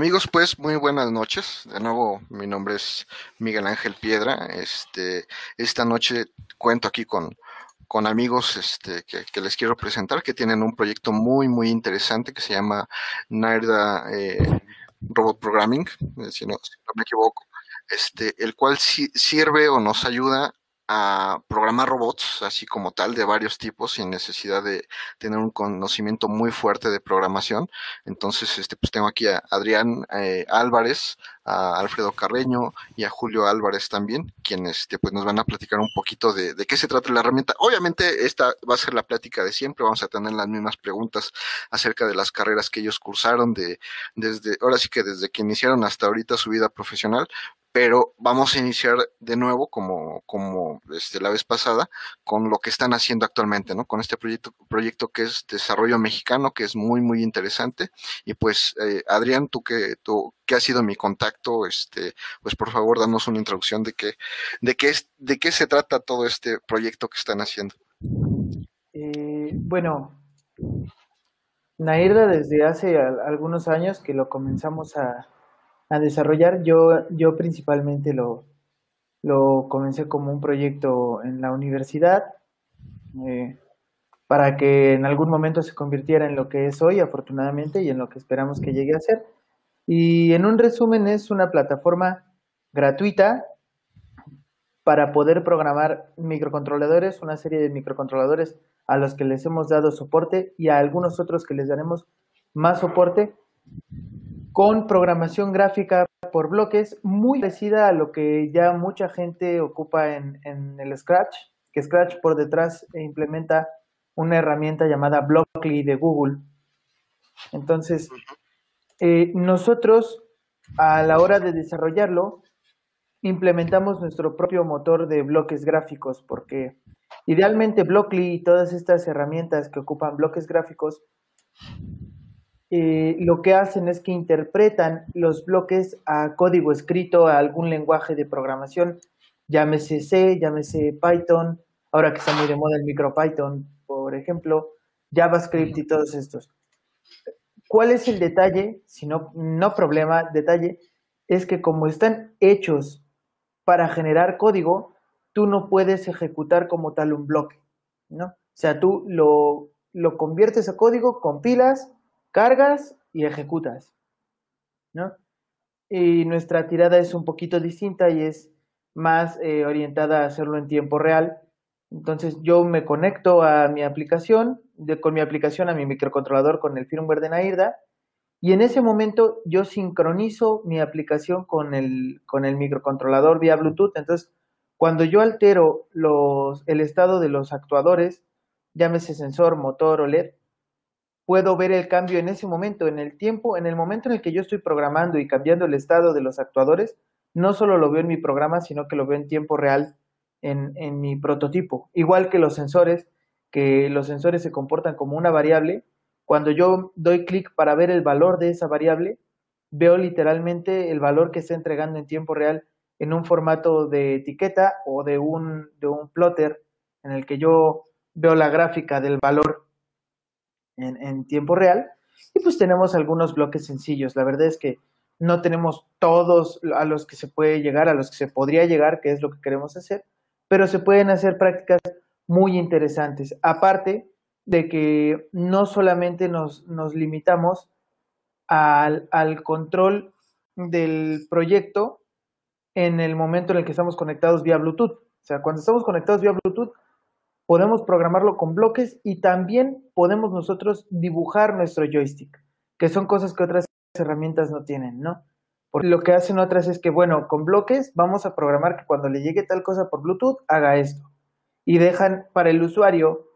Amigos, pues muy buenas noches. De nuevo, mi nombre es Miguel Ángel Piedra. Este, esta noche cuento aquí con, con amigos este, que, les quiero presentar, que tienen un proyecto muy, muy interesante que se llama Nairda eh, Robot Programming, eh, si no, si no me equivoco, este, el cual sirve o nos ayuda a programar robots, así como tal, de varios tipos, sin necesidad de tener un conocimiento muy fuerte de programación. Entonces, este, pues tengo aquí a Adrián eh, Álvarez, a Alfredo Carreño y a Julio Álvarez también, quienes este, pues nos van a platicar un poquito de, de qué se trata la herramienta. Obviamente, esta va a ser la plática de siempre, vamos a tener las mismas preguntas acerca de las carreras que ellos cursaron, de, desde, ahora sí que desde que iniciaron hasta ahorita su vida profesional, pero vamos a iniciar de nuevo, como, como este, la vez pasada, con lo que están haciendo actualmente, ¿no? Con este proyecto, proyecto que es Desarrollo Mexicano, que es muy, muy interesante. Y pues, eh, Adrián, tú que, tú, que has sido mi contacto, este, pues por favor, danos una introducción de qué, de qué es, de qué se trata todo este proyecto que están haciendo. Eh, bueno, Nairda desde hace algunos años que lo comenzamos a, a desarrollar. Yo, yo principalmente lo, lo comencé como un proyecto en la universidad eh, para que en algún momento se convirtiera en lo que es hoy, afortunadamente, y en lo que esperamos que llegue a ser. Y en un resumen es una plataforma gratuita para poder programar microcontroladores, una serie de microcontroladores a los que les hemos dado soporte y a algunos otros que les daremos más soporte con programación gráfica por bloques muy parecida a lo que ya mucha gente ocupa en, el Scratch, que Scratch por detrás implementa una herramienta llamada Blockly de Google. Entonces, eh, nosotros a la hora de desarrollarlo, implementamos nuestro propio motor de bloques gráficos, porque idealmente Blockly y todas estas herramientas que ocupan bloques gráficos eh, lo que hacen es que interpretan los bloques a código escrito, a algún lenguaje de programación, llámese C, llámese Python, ahora que está muy de moda el MicroPython, por ejemplo, JavaScript y todos estos. ¿Cuál es el detalle? Si no, no problema, detalle, es que como están hechos para generar código, tú no puedes ejecutar como tal un bloque, ¿no? O sea, tú lo, lo conviertes a código, compilas, cargas y ejecutas, ¿no? Y nuestra tirada es un poquito distinta y es más eh, orientada a hacerlo en tiempo real. Entonces yo me conecto a mi aplicación, con mi aplicación a mi microcontrolador con el firmware de Nairda y en ese momento yo sincronizo mi aplicación con el, con el microcontrolador vía Bluetooth. Entonces cuando yo altero el estado de los actuadores, llámese sensor, motor o LED, puedo ver el cambio en ese momento, en el tiempo, en el momento en el que yo estoy programando y cambiando el estado de los actuadores, no solo lo veo en mi programa, sino que lo veo en tiempo real en, mi prototipo. Igual que los sensores, que los sensores se comportan como una variable, cuando yo doy clic para ver el valor de esa variable, veo literalmente el valor que está entregando en tiempo real en un formato de etiqueta o de un, de un plotter en el que yo veo la gráfica del valor en, tiempo real. Y pues tenemos algunos bloques sencillos. La verdad es que no tenemos todos a los que se puede llegar, a los que se podría llegar, que es lo que queremos hacer, pero se pueden hacer prácticas muy interesantes. Aparte de que no solamente nos, nos limitamos al, al, control del proyecto en el momento en el que estamos conectados vía Bluetooth. O sea, cuando estamos conectados vía Bluetooth, podemos programarlo con bloques y también podemos nosotros dibujar nuestro joystick, que son cosas que otras herramientas no tienen, ¿no? Porque lo que hacen otras es que, bueno, con bloques vamos a programar que cuando le llegue tal cosa por Bluetooth haga esto. Y dejan para el usuario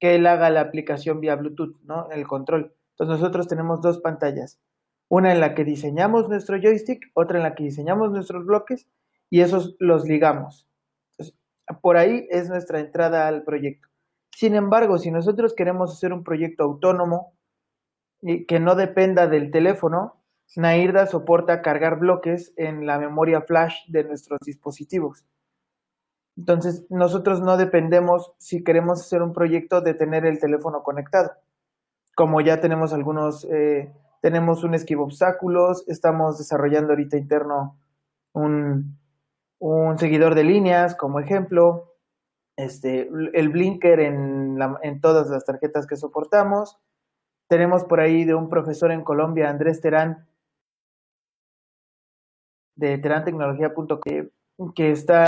que él haga la aplicación vía Bluetooth, ¿no? El control. Entonces nosotros tenemos dos pantallas. Una en la que diseñamos nuestro joystick, otra en la que diseñamos nuestros bloques y esos los ligamos. Por ahí es nuestra entrada al proyecto. Sin embargo, si nosotros queremos hacer un proyecto autónomo y que no dependa del teléfono, Nairda soporta cargar bloques en la memoria flash de nuestros dispositivos. Entonces, nosotros no dependemos, si queremos hacer un proyecto, de tener el teléfono conectado, como ya tenemos algunos eh, tenemos un esquivo obstáculos, estamos desarrollando ahorita interno un, un seguidor de líneas como ejemplo, este, el blinker en, en todas las tarjetas que soportamos. Tenemos por ahí de un profesor en Colombia, Andrés Terán, de terantecnología.com, que está,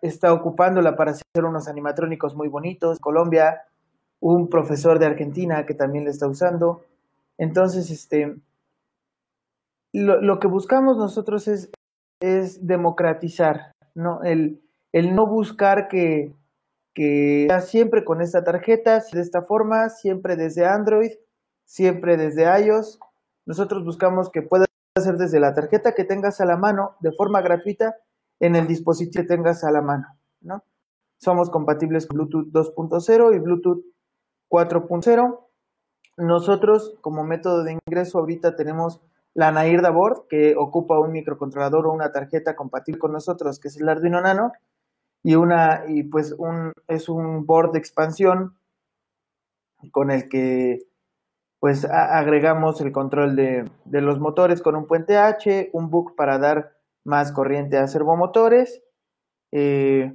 está ocupándola para hacer unos animatrónicos muy bonitos. Colombia, un profesor de Argentina que también le está usando. Entonces, este, lo, lo que buscamos nosotros es, es democratizar, ¿no? El, el no buscar que, que siempre con esta tarjeta, de esta forma, siempre desde Android, siempre desde iOS. Nosotros buscamos que pueda ser desde la tarjeta que tengas a la mano de forma gratuita en el dispositivo que tengas a la mano, ¿no? Somos compatibles con Bluetooth 2.0 y Bluetooth 4.0. Nosotros como método de ingreso ahorita tenemos la Nairda Board que ocupa un microcontrolador o una tarjeta compatible con nosotros, que es el Arduino Nano, y una y pues un es un board de expansión con el que pues agregamos el control de, de, los motores con un puente H, un book para dar más corriente a servomotores. Eh,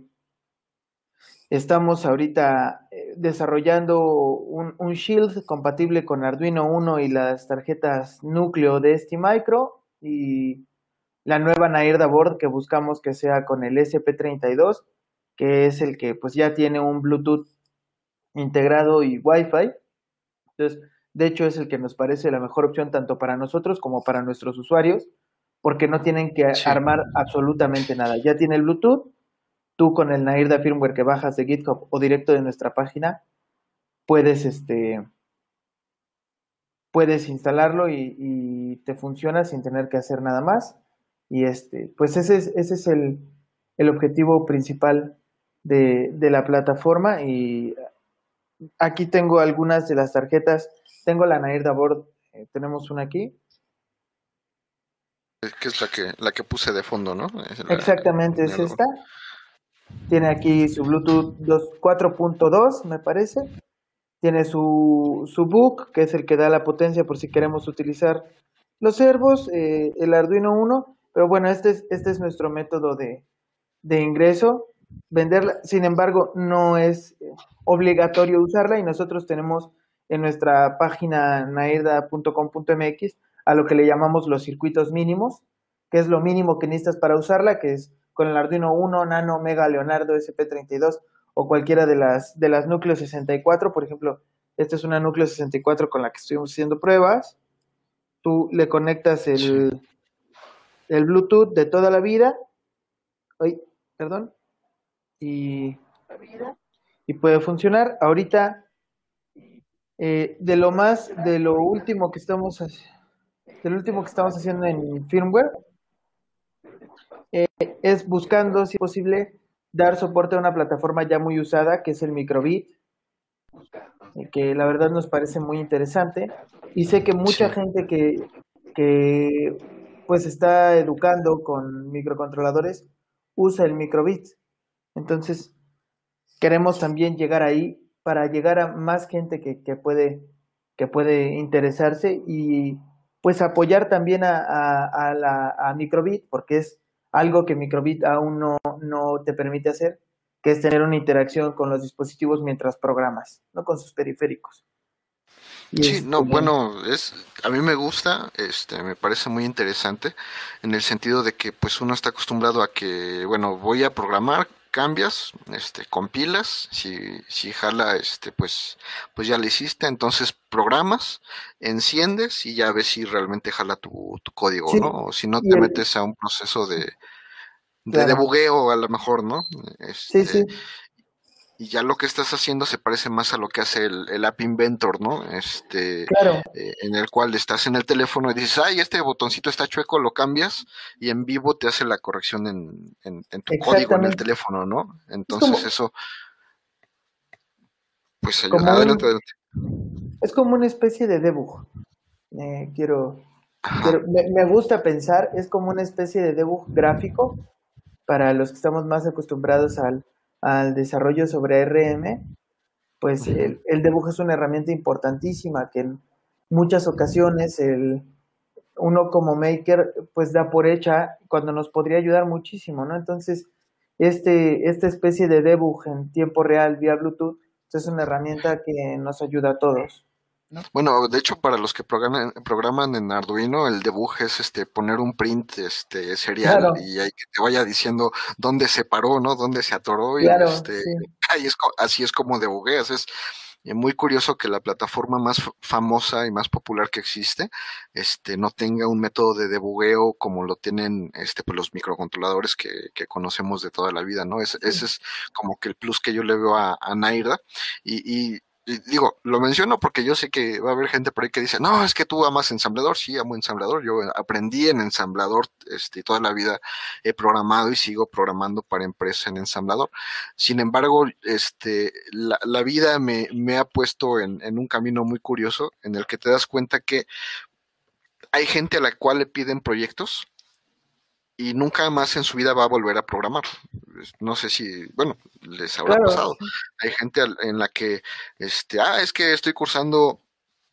estamos ahorita eh, desarrollando un, un, Shield compatible con Arduino 1 y las tarjetas núcleo de este micro y la nueva Nairda Board que buscamos que sea con el SP32 que es el que pues ya tiene un Bluetooth integrado y Wi-Fi. Entonces, de hecho es el que nos parece la mejor opción tanto para nosotros como para nuestros usuarios, porque no tienen que armar absolutamente nada. Ya tiene el Bluetooth, tú con el Nairda firmware que bajas de GitHub o directo de nuestra página, puedes este puedes instalarlo y, te funciona sin tener que hacer nada más. Y este, pues ese es, ese es el, el objetivo principal de, de la plataforma y aquí tengo algunas de las tarjetas. Tengo la Nairda Board, eh, tenemos una aquí. Que es la que, la que puse de fondo, ¿no? Exactamente, es esta. Tiene aquí su Bluetooth 4.2, me parece. Tiene su, su book, que es el que da la potencia por si queremos utilizar los servos, eh, el Arduino 1. Pero bueno, este es, este es nuestro método de, de ingreso venderla, sin embargo, no es obligatorio usarla y nosotros tenemos en nuestra página nairda.com.mx a lo que le llamamos los circuitos mínimos, que es lo mínimo que necesitas para usarla, que es con el Arduino 1, Nano, Mega, Leonardo, SP32 o cualquiera de las, de las núcleos 64, por ejemplo, esta es una núcleo 64 con la que estuvimos haciendo pruebas, tú le conectas el, el Bluetooth de toda la vida, ay, perdón, y, y puede funcionar. Ahorita, eh, de lo más, de lo último que estamos, del último que estamos haciendo en firmware, es buscando, si es posible, dar soporte a una plataforma ya muy usada, que es el Microbit, que la verdad nos parece muy interesante. Y sé que mucha gente que, que pues está educando con microcontroladores usa el Microbit. Entonces, queremos también llegar ahí para llegar a más gente que, que puede, que puede interesarse y pues apoyar también a, a, la, a Microbit, porque es algo que Microbit aún no, no te permite hacer, que es tener una interacción con los dispositivos mientras programas, no con sus periféricos. sí, no, bueno, es a mí me gusta, este, me parece muy interesante en el sentido de que pues uno está acostumbrado a que, bueno, voy a programar, cambias, este, compilas, si, si jala, este, pues, pues ya lo hiciste, entonces programas, enciendes y ya ves si realmente jala tu, tu código, ¿no? O si no te metes a un proceso de, de debugueo a lo mejor, ¿no? sí, sí. Y ya lo que estás haciendo se parece más a lo que hace el, App Inventor, ¿no? Este, eh, en el cual estás en el teléfono y dices, ay, este botoncito está chueco, lo cambias y en vivo te hace la corrección en, en, tu código en el teléfono, ¿no? Entonces eso, pues adelante, adelante. Es como una especie de debug. Eh, quiero, me, me gusta pensar, es como una especie de debug gráfico para los que estamos más acostumbrados al al desarrollo sobre RM, pues el, el, debug es una herramienta importantísima que, muchas ocasiones el uno como maker pues da por hecha cuando nos podría ayudar muchísimo, ¿no? Entonces, este, esta especie de debug en tiempo real vía Bluetooth pues, es una herramienta que nos ayuda a todos. Bueno, de hecho, para los que programan, programan en Arduino, el debug es este poner un print este serial y hay que te vaya diciendo dónde se paró, ¿no? Dónde se atoró y este, así es como debugueas. Es muy curioso que la plataforma más famosa y más popular que existe, este, no tenga un método de debugueo como lo tienen, este, pues los microcontroladores que, que conocemos de toda la vida, ¿no? Ese, ese es como que el plus que yo le veo a, a Naira y, y digo, lo menciono porque yo sé que va a haber gente por ahí que dice, no, es que tú amas ensamblador, sí, amo ensamblador, yo aprendí en ensamblador, este, toda la vida he programado y sigo programando para empresa en ensamblador. Sin embargo, este, la, la vida me, me, ha puesto en, en un camino muy curioso en el que te das cuenta que hay gente a la cual le piden proyectos y nunca más en su vida va a volver a programar. No sé si, bueno, les habrá pasado. Hay gente en la que, este, ah, es que estoy cursando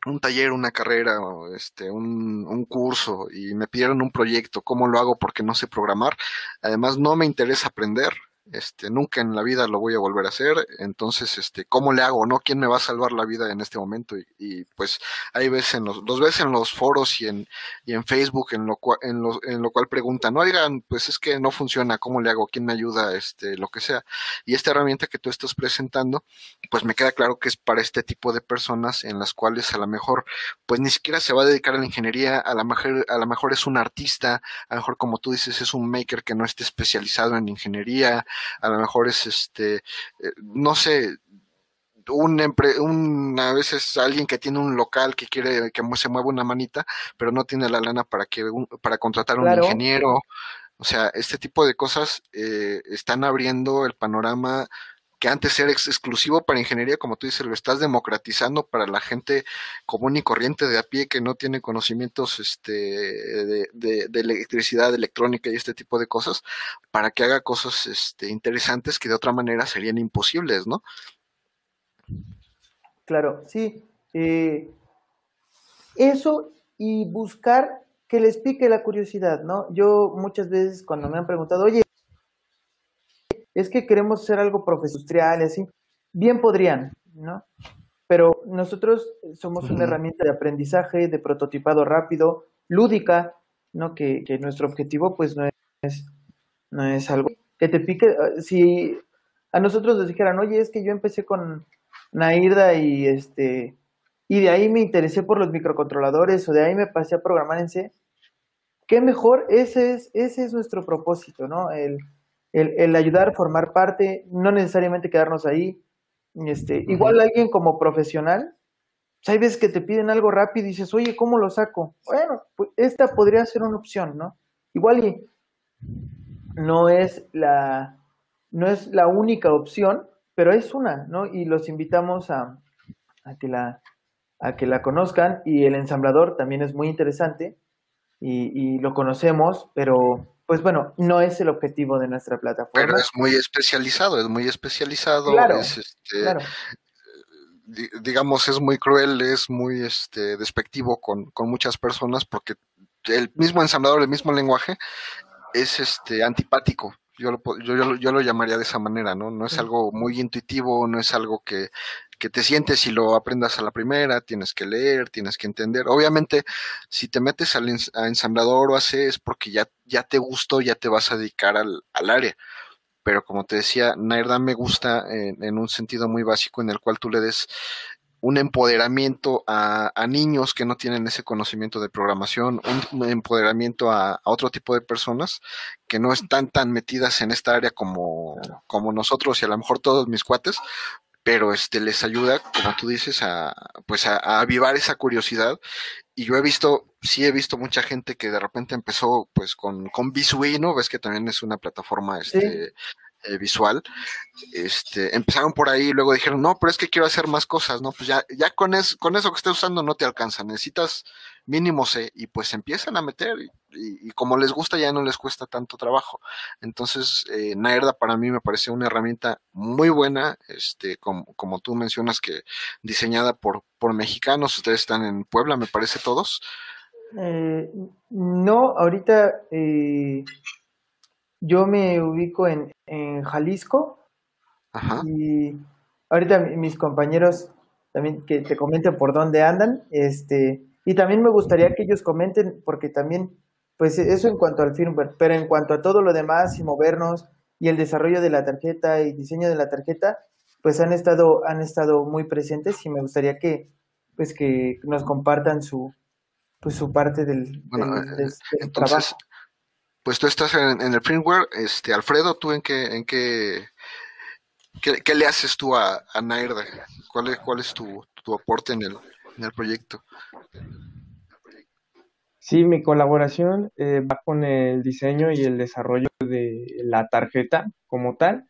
un taller, una carrera, este, un, un curso y me pidieron un proyecto, ¿cómo lo hago? Porque no sé programar. Además, no me interesa aprender este, nunca en la vida lo voy a volver a hacer, entonces, este, ¿cómo le hago? ¿No? ¿Quién me va a salvar la vida en este momento? Y, pues hay veces en los, los ves en los foros y en, y en Facebook en lo, cual, en, lo, en lo cual preguntan, oigan, pues es que no funciona, ¿cómo le hago? ¿Quién me ayuda? Este, lo que sea. Y esta herramienta que tú estás presentando, pues me queda claro que es para este tipo de personas en las cuales a lo mejor, pues ni siquiera se va a dedicar a la ingeniería, a lo mejor, a lo mejor es un artista, a lo mejor como tú dices, es un maker que no esté especializado en ingeniería, a lo mejor es este, eh, no sé, un, un, a veces alguien que tiene un local que quiere que se mueva una manita, pero no tiene la lana para que para contratar un ingeniero. O sea, este tipo de cosas eh, están abriendo el panorama que antes era exclusivo para ingeniería, como tú dices, lo estás democratizando para la gente común y corriente de a pie que no tiene conocimientos este, de, electricidad, de electrónica y este tipo de cosas, para que haga cosas este, interesantes que de otra manera serían imposibles, ¿no? Claro, sí. Eh, eso y buscar que les pique la curiosidad, ¿no? Yo muchas veces cuando me han preguntado, oye, es que queremos hacer algo profesional y así, bien podrían, ¿no? Pero nosotros somos una herramienta de aprendizaje, de prototipado rápido, lúdica, ¿no? Que, que nuestro objetivo pues no es, no es algo que te pique. Si a nosotros nos dijeran, oye, es que yo empecé con Nairda y este y de ahí me interesé por los microcontroladores o de ahí me pasé a programar en C, qué mejor, ese es, ese es nuestro propósito, ¿no? El, el, ayudar, formar parte, no necesariamente quedarnos ahí. Este, igual alguien como profesional, pues, que te piden algo rápido y dices, oye, ¿cómo lo saco? Bueno, pues esta podría ser una opción, ¿no? Igual y no es la, no es la única opción, pero es una, ¿no? Y los invitamos a, a, que, la, a que la conozcan y el ensamblador también es muy interesante y, y lo conocemos, pero pues bueno, no es el objetivo de nuestra plataforma. Pero es muy especializado, es muy especializado, claro, es este, digamos, es muy cruel, es muy este, despectivo con, con muchas personas porque el mismo ensamblador, el mismo lenguaje, es este antipático yo lo, yo, yo, lo llamaría de esa manera, ¿no? No es algo muy intuitivo, no es algo que, que te sientes y lo aprendas a la primera, tienes que leer, tienes que entender. Obviamente, si te metes al a ensamblador o a C es porque ya, ya te gustó, ya te vas a dedicar al, al área. Pero como te decía, Nairda me gusta en, en, un sentido muy básico en el cual tú le des un empoderamiento a, a, niños que no tienen ese conocimiento de programación, un empoderamiento a, a, otro tipo de personas que no están tan metidas en esta área como, como nosotros y a lo mejor todos mis cuates, pero este les ayuda, como tú dices, a pues a, a avivar esa curiosidad. Y yo he visto, sí he visto mucha gente que de repente empezó pues con, con Visuino, ves que también es una plataforma este, eh, visual, este, empezaron por ahí y luego dijeron, no, pero es que quiero hacer más cosas, ¿no? Pues ya, ya con, es, con eso que estés usando no te alcanza, necesitas mínimo C, y pues empiezan a meter, y, como les gusta ya no les cuesta tanto trabajo. Entonces, eh, Naerda para mí me parece una herramienta muy buena, este, como, como tú mencionas que diseñada por, por mexicanos, ustedes están en Puebla, me parece todos. Eh, no, ahorita eh, yo me ubico en, en Jalisco y ahorita mis compañeros también que te comenten por dónde andan, este, y también me gustaría que ellos comenten porque también pues eso en cuanto al firmware, pero en cuanto a todo lo demás y movernos y el desarrollo de la tarjeta y diseño de la tarjeta, pues han estado, han estado muy presentes y me gustaría que, pues que nos compartan su, pues su parte del, eh, trabajo. Pues tú estás en, el firmware, este, Alfredo, ¿tú en qué, en qué, qué, le haces tú a, a Nairda? ¿Cuál es, cuál es tu, tu aporte en el, en el proyecto? Sí, mi colaboración eh, va con el diseño y el desarrollo de la tarjeta como tal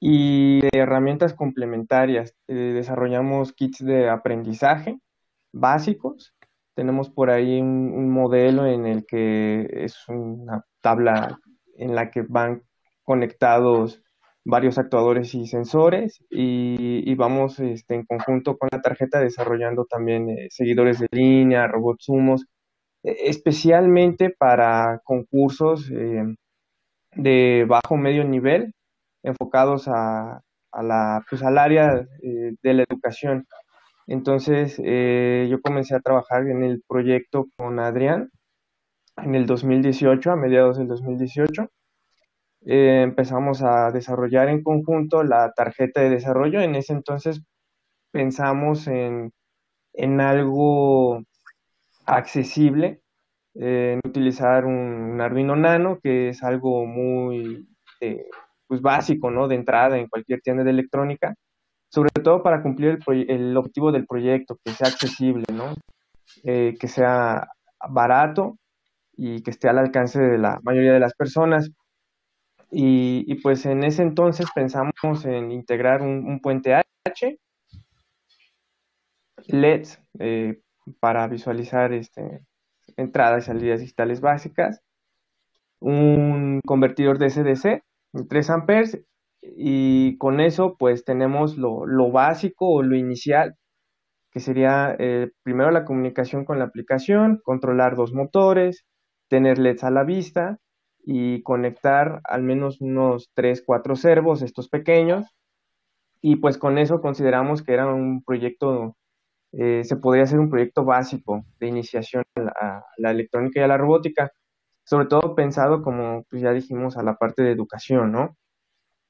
y de herramientas complementarias. Eh, desarrollamos kits de aprendizaje básicos. Tenemos por ahí un, modelo en el que es una tabla en la que van conectados varios actuadores y sensores y, vamos este, en conjunto con la tarjeta desarrollando también eh, seguidores de línea, robots humos e-, especialmente para concursos eh, de bajo medio nivel enfocados a, la, pues, al área eh, de la educación. Entonces eh, yo comencé a trabajar en el proyecto con Adrián en el 2018, a mediados del 2018. empezamos a desarrollar en conjunto la tarjeta de desarrollo. En ese entonces pensamos en, en algo accesible en utilizar un, Arduino Nano, que es algo muy eh, pues básico, ¿no? De entrada en cualquier tienda de electrónica, sobre todo para cumplir el, objetivo del proyecto, que sea accesible, ¿no? Eh, que sea barato y que esté al alcance de la mayoría de las personas. Y, pues en ese entonces pensamos en integrar un, puente H, LEDs, eh, para visualizar este, entradas y salidas digitales básicas, un convertidor de SDC de 3 amperes y con eso pues tenemos lo, básico o lo inicial que sería eh, primero la comunicación con la aplicación, controlar dos motores, tener LEDs a la vista y conectar al menos unos 3, 4 servos, estos pequeños. Y pues con eso consideramos que era un proyecto eh, se podría hacer un proyecto básico de iniciación a la, electrónica y a la robótica, sobre todo pensado como pues ya dijimos a la parte de educación, ¿no?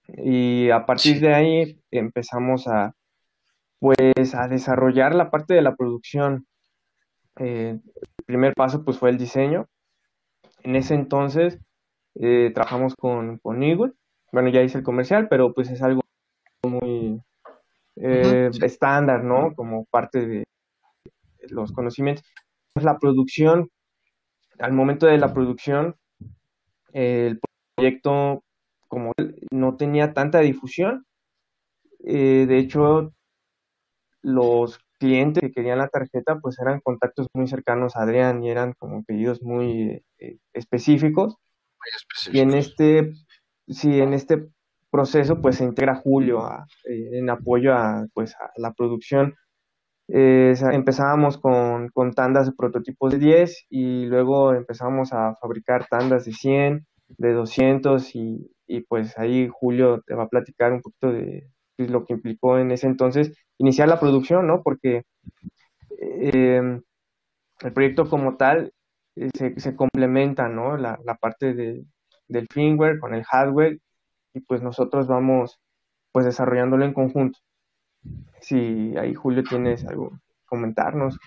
Y a partir de ahí empezamos a pues a desarrollar la parte de la producción. Eh, el primer paso pues fue el diseño. En ese entonces eh, trabajamos con, con Eagle. Bueno, ya hice el comercial, pero pues es algo muy, eh, estándar, ¿no? Como parte de los conocimientos. La producción, al momento de la producción, el proyecto como no tenía tanta difusión. Eh, de hecho, los clientes que querían la tarjeta pues eran contactos muy cercanos a Adrián y eran como pedidos muy eh, específicos. Y en este, sí, en este proceso, pues se integra Julio eh, en apoyo a, pues, a la producción. Eh, empezábamos con, con, tandas de prototipos de 10 y luego empezamos a fabricar tandas de 100, de 200 y, y pues ahí Julio te va a platicar un poquito de pues, lo que implicó en ese entonces iniciar la producción, ¿no? Porque em, el proyecto como tal eh, se, se, complementa, ¿no? La, la parte de, del firmware con el hardware y pues nosotros vamos pues desarrollándolo en conjunto. Si ahí Julio tienes algo que comentarnos.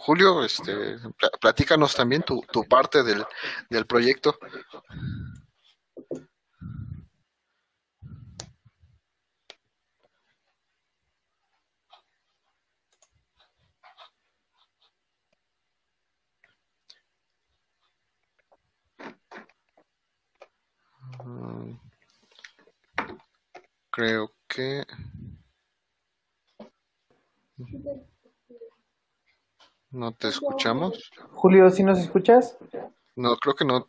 Julio, este, platícanos también tu, tu parte del, del proyecto. Creo que... No te escuchamos. Julio, ¿sí nos escuchas? No, creo que no.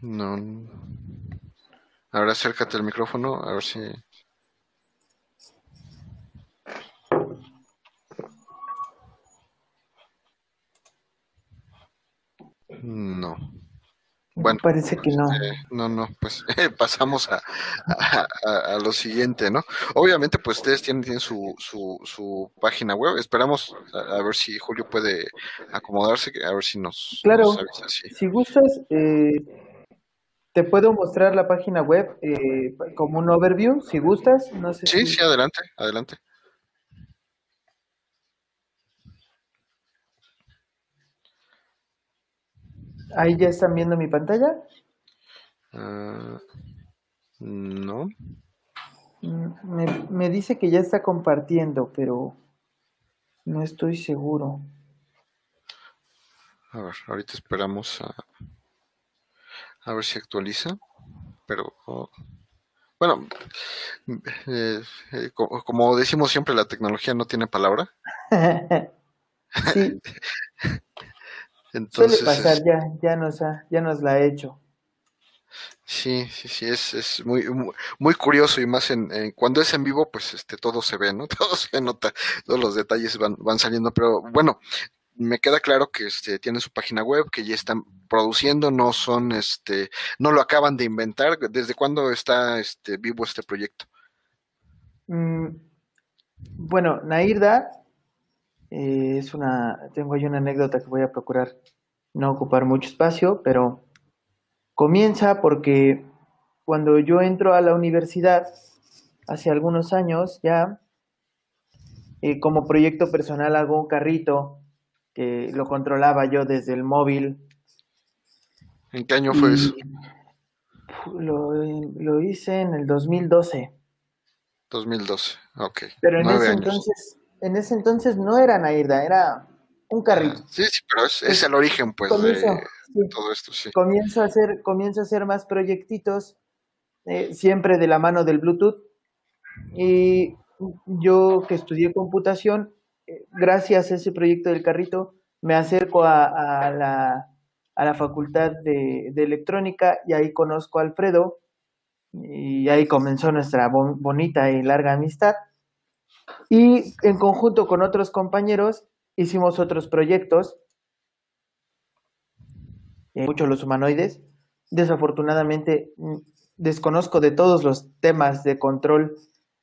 No. Ahora acércate al micrófono, a ver si. No. Bueno, parece que no. Eh, no, no, pues pasamos a, a, lo siguiente, ¿no? Obviamente, pues ustedes tienen, su, su, su, página web. Esperamos a, ver si Julio puede acomodarse, a ver si nos, claro, Si gustas, eh, te puedo mostrar la página web eh, como un overview, si gustas. No sé sí, sí, adelante, adelante. ¿Ahí ya están viendo mi pantalla? Ah, no. Mm, me, dice que ya está compartiendo, pero no estoy seguro. A ver, ahorita esperamos a, a ver si actualiza. Pero, oh, bueno, eh, eh, como decimos siempre, la tecnología no tiene palabra. sí. Entonces, Suele pasar, ya, ya, nos ha, ya nos la ha hecho. Sí, sí, sí, es, es muy, muy, curioso y más en, cuando es en vivo, pues este todo se ve, ¿no? Todo se nota, todos los detalles van, van saliendo, pero bueno, me queda claro que este tienen su página web, que ya están produciendo, no son este, no lo acaban de inventar. ¿Desde cuándo está este vivo este proyecto? Mm, bueno, Nairda eh, es una, tengo ahí una anécdota que voy a procurar no ocupar mucho espacio, pero comienza porque cuando yo entro a la universidad hace algunos años ya, eh, como proyecto personal hago un carrito que lo controlaba yo desde el móvil. ¿En qué año fue eso? Lo, lo, hice en el 2012. 2012, ok. Pero en ese entonces en ese entonces no era Nairda, era un carrito. sí, sí, pero es, el origen, pues, de, todo esto, sí. Comienzo a hacer, comienzo a hacer más proyectitos, eh, siempre de la mano del Bluetooth. Y yo que estudié computación, eh, gracias a ese proyecto del carrito, me acerco a, la, a la, facultad de, de, electrónica y ahí conozco a Alfredo y ahí comenzó nuestra bonita y larga amistad. Y en conjunto con otros compañeros hicimos otros proyectos, eh, muchos los humanoides. Desafortunadamente mm, desconozco de todos los temas de control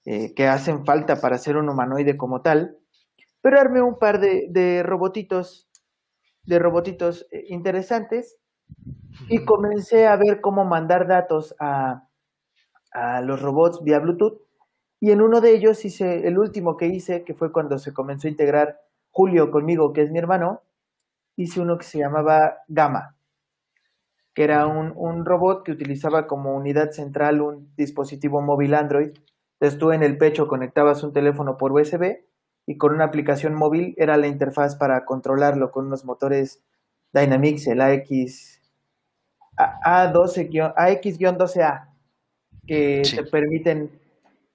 eh, que hacen falta para ser un humanoide como tal, pero armé un par de, robotitos, de robotitos eh, interesantes y comencé a ver cómo mandar datos a, a los robots vía Bluetooth y en uno de ellos hice, el último que hice, que fue cuando se comenzó a integrar Julio conmigo, que es mi hermano, hice uno que se llamaba Gamma, que era un, robot que utilizaba como unidad central un dispositivo móvil Android. Entonces tú en el pecho conectabas un teléfono por USB y con una aplicación móvil era la interfaz para controlarlo con unos motores Dynamics, el AX, A12, AX-12A, que te permiten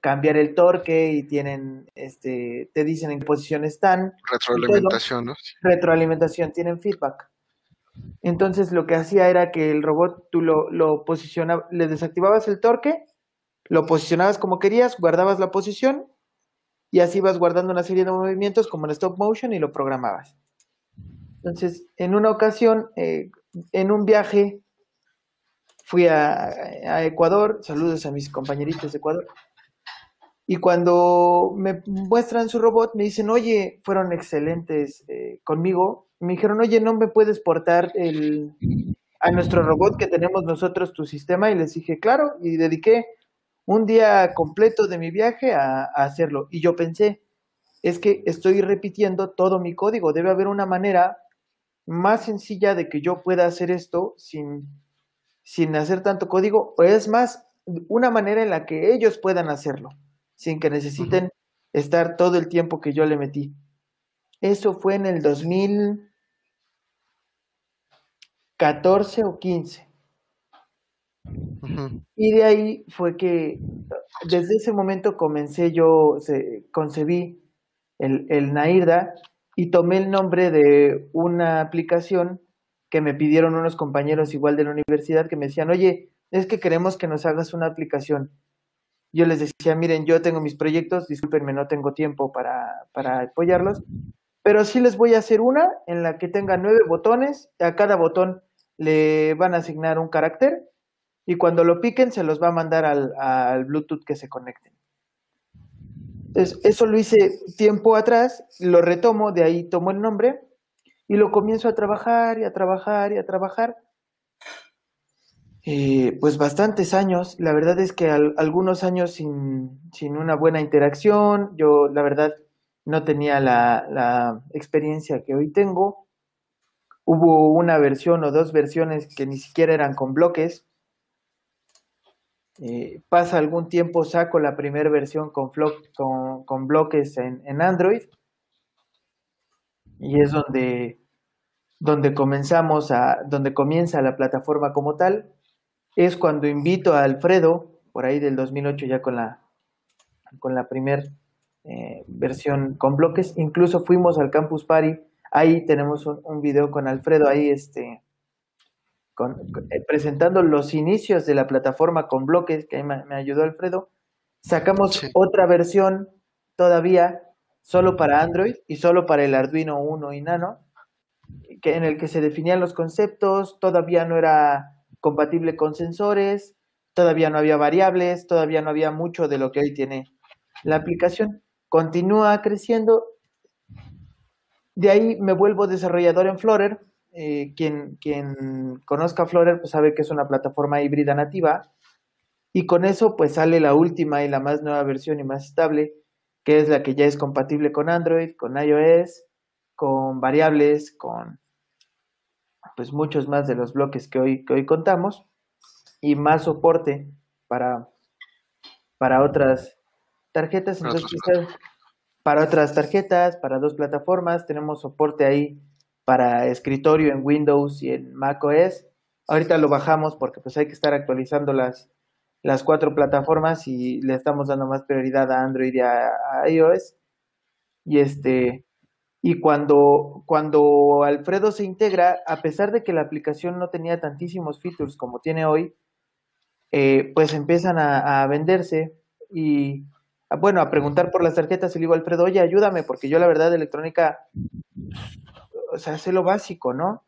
cambiar el torque y tienen, este, te dicen en qué posición están. Retroalimentación, ¿no? Retroalimentación, tienen feedback. Entonces lo que hacía era que el robot tú lo, lo posicionabas, le desactivabas el torque, lo posicionabas como querías, guardabas la posición y así vas guardando una serie de movimientos como en stop motion y lo programabas. Entonces, en una ocasión, eh, en un viaje, fui a, a Ecuador, saludos a mis compañeritos de Ecuador, y cuando me muestran su robot, me dicen, oye, fueron excelentes eh, conmigo. Me dijeron, oye, ¿no me puedes portar el, a nuestro robot que tenemos nosotros tu sistema? Y les dije, claro, y dediqué un día completo de mi viaje a, hacerlo. Y yo pensé, es que estoy repitiendo todo mi código. Debe haber una manera más sencilla de que yo pueda hacer esto sin, sin hacer tanto código. O es más, una manera en la que ellos puedan hacerlo sin que necesiten estar todo el tiempo que yo le metí. Eso fue en el 2014 o 15. Y de ahí fue que desde ese momento comencé yo, se, concebí el, el Nairda, y tomé el nombre de una aplicación que me pidieron unos compañeros igual de la universidad que me decían, oye, es que queremos que nos hagas una aplicación. Yo les decía, miren, yo tengo mis proyectos, discúlpenme, no tengo tiempo para, para apoyarlos, pero sí les voy a hacer una en la que tenga nueve botones, a cada botón le van a asignar un carácter y cuando lo piquen se los va a mandar al, al Bluetooth que se conecten. Entonces, eso lo hice tiempo atrás, lo retomo, de ahí tomo el nombre y lo comienzo a trabajar y a trabajar y a trabajar. Eh, pues bastantes años, la verdad es que algunos años sin, sin, una buena interacción, yo la verdad no tenía la, la experiencia que hoy tengo. Hubo una versión o dos versiones que ni siquiera eran con bloques, eh, pasa algún tiempo, saco la primera versión con, con, bloques en, en, Android y es donde, donde comenzamos a, donde comienza la plataforma como tal. Es cuando invito a Alfredo, por ahí del 2008 ya con la, con la primera eh, versión con bloques, incluso fuimos al Campus Party, ahí tenemos un, un video con Alfredo, ahí este, eh, presentando los inicios de la plataforma con bloques, que ahí me, ayudó Alfredo, sacamos otra versión todavía solo para Android y solo para el Arduino Uno y Nano, que, en el que se definían los conceptos, todavía no era compatible con sensores, todavía no había variables, todavía no había mucho de lo que hoy tiene la aplicación. Continúa creciendo. De ahí me vuelvo desarrollador en Flutter eh, quien, quien conozca Flutter pues sabe que es una plataforma híbrida nativa y con eso pues sale la última y la más nueva versión y más estable, que es la que ya es compatible con Android, con iOS, con variables, con pues muchos más de los bloques que hoy, que hoy contamos y más soporte para, para otras tarjetas. Entonces, para otras tarjetas, para dos plataformas, tenemos soporte ahí para escritorio en Windows y en macOS. Ahorita lo bajamos porque pues hay que estar actualizando las, las cuatro plataformas y le estamos dando más prioridad a Android y a, iOS. Y este y cuando, cuando Alfredo se integra, a pesar de que la aplicación no tenía tantísimos features como tiene hoy, eh, pues empiezan a, a, venderse y, bueno, a preguntar por las tarjetas y le digo, Alfredo, oye, ayúdame, porque yo la verdad de electrónica o sea, hace lo básico, ¿no?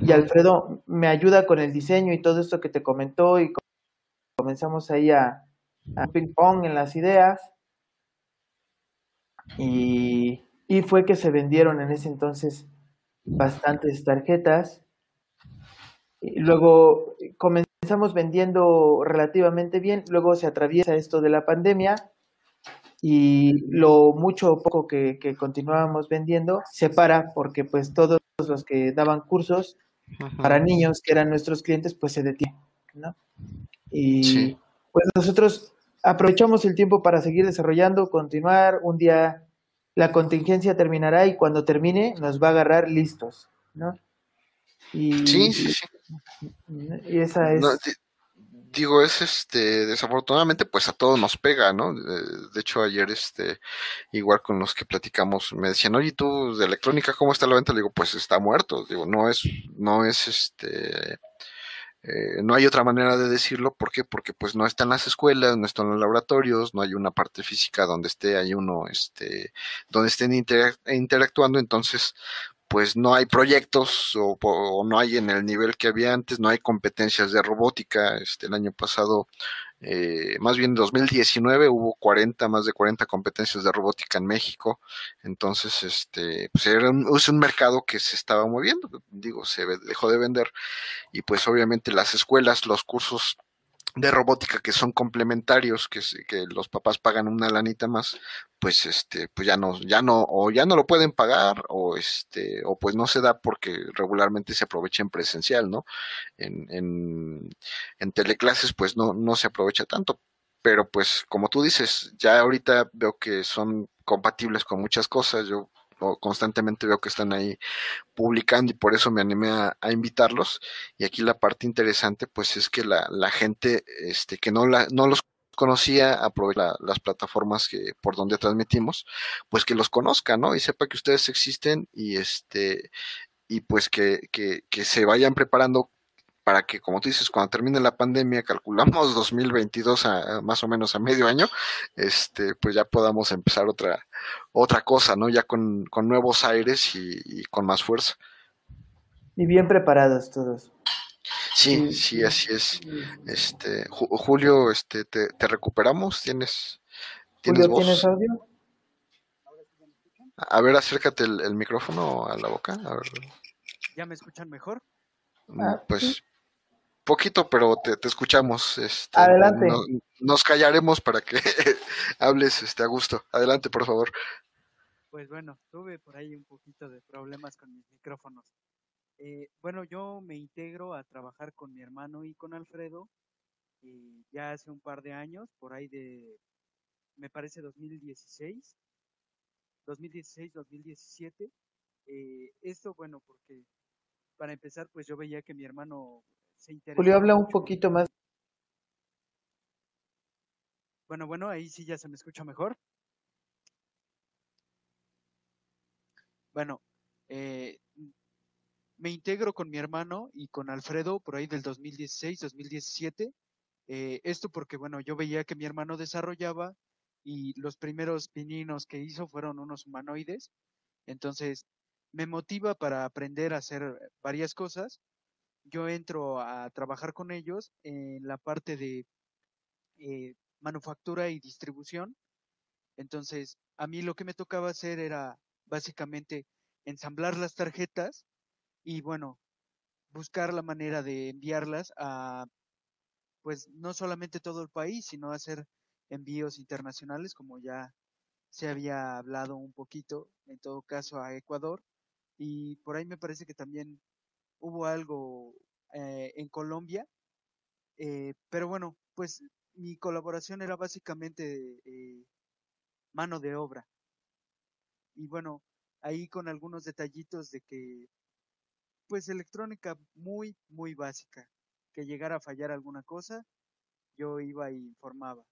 Y Alfredo me ayuda con el diseño y todo esto que te comentó y comenzamos ahí a, a ping pong en las ideas y, y fue que se vendieron en ese entonces bastantes tarjetas. Y luego comenzamos vendiendo relativamente bien, luego se atraviesa esto de la pandemia y lo mucho o poco que, continuábamos vendiendo se para porque pues todos los que daban cursos para niños que eran nuestros clientes pues se detienen, ¿no? Y pues nosotros aprovechamos el tiempo para seguir desarrollando, continuar, un día la contingencia terminará y cuando termine nos va a agarrar listos, ¿no? Y, sí, sí, sí. Y esa es digo, es este, desafortunadamente, pues a todos nos pega, ¿no? De, hecho, ayer, este, igual con los que platicamos, me decían, oye, tú de electrónica, ¿cómo está la venta? Le digo, pues está muerto. Digo, no es, no es este, eh, no hay otra manera de decirlo, ¿por qué? Porque pues no está en las escuelas, no está en los laboratorios, no hay una parte física donde esté, hay uno, este, donde estén interactuando, entonces, pues no hay proyectos o, no hay en el nivel que había antes, no hay competencias de robótica. Este, el año pasado, eh, más bien en 2019, hubo 40, más de 40 competencias de robótica en México. Entonces, este, pues era un, es un mercado que se estaba moviendo, digo, se dejó de vender y pues obviamente las escuelas, los cursos de robótica que son complementarios, que, que los papás pagan una lanita más, pues este, pues ya no, ya no, o ya no lo pueden pagar, o este, o pues no se da porque regularmente se aprovecha en presencial, ¿no? En, en, en teleclases, pues no, no se aprovecha tanto. Pero pues, como tú dices, ya ahorita veo que son compatibles con muchas cosas. Yo constantemente veo que están ahí publicando y por eso me animé a, invitarlos. Y aquí la parte interesante, pues, es que la, la gente este, que no, la, no los conocía, aprovecha las plataformas que por donde transmitimos, pues que los conozca, ¿no? Y sepa que ustedes existen y este y pues que, que, que se vayan preparando para que, como tú dices, cuando termine la pandemia, calculamos 2022 a, más o menos a medio año, este, pues ya podamos empezar otra, otra cosa, ¿no? Ya con, con nuevos aires y, y, con más fuerza. Y bien preparados todos. Sí, sí, así es. Este, Julio, este, te, te recuperamos, tienes, ¿tienes Julio, voz? ¿tienes audio? A ver, acércate el, el, micrófono a la boca. A ver. ¿Ya me escuchan mejor? Ah, Pues poquito, pero te, te escuchamos. Este, Adelante. no- nos callaremos para que hables este, a gusto. Adelante, por favor. Pues bueno, tuve por ahí un poquito de problemas con mis micrófonos. Eh, bueno, yo me integro a trabajar con mi hermano y con Alfredo eh, ya hace un par de años, por ahí de, me parece 2016, 2016-2017. Eh, esto, bueno, porque para empezar, pues yo veía que mi hermano Julio, habla un poquito más. Bueno, bueno, ahí sí ya se me escucha mejor. Bueno, eh, me integro con mi hermano y con Alfredo por ahí del 2016, 2017. Eh, esto porque, bueno, yo veía que mi hermano desarrollaba y los primeros pininos que hizo fueron unos humanoides. Entonces, me motiva para aprender a hacer varias cosas. Yo entro a trabajar con ellos en la parte de eh, manufactura y distribución. Entonces, a mí lo que me tocaba hacer era básicamente ensamblar las tarjetas y bueno, buscar la manera de enviarlas a, pues no solamente todo el país, sino hacer envíos internacionales, como ya se había hablado un poquito, en todo caso a Ecuador. Y por ahí me parece que también hubo algo eh, en Colombia. Eh, pero bueno, pues mi colaboración era básicamente eh, mano de obra. Y bueno, ahí con algunos detallitos de que, pues electrónica muy, muy básica. Que llegara a fallar alguna cosa, yo iba y informaba.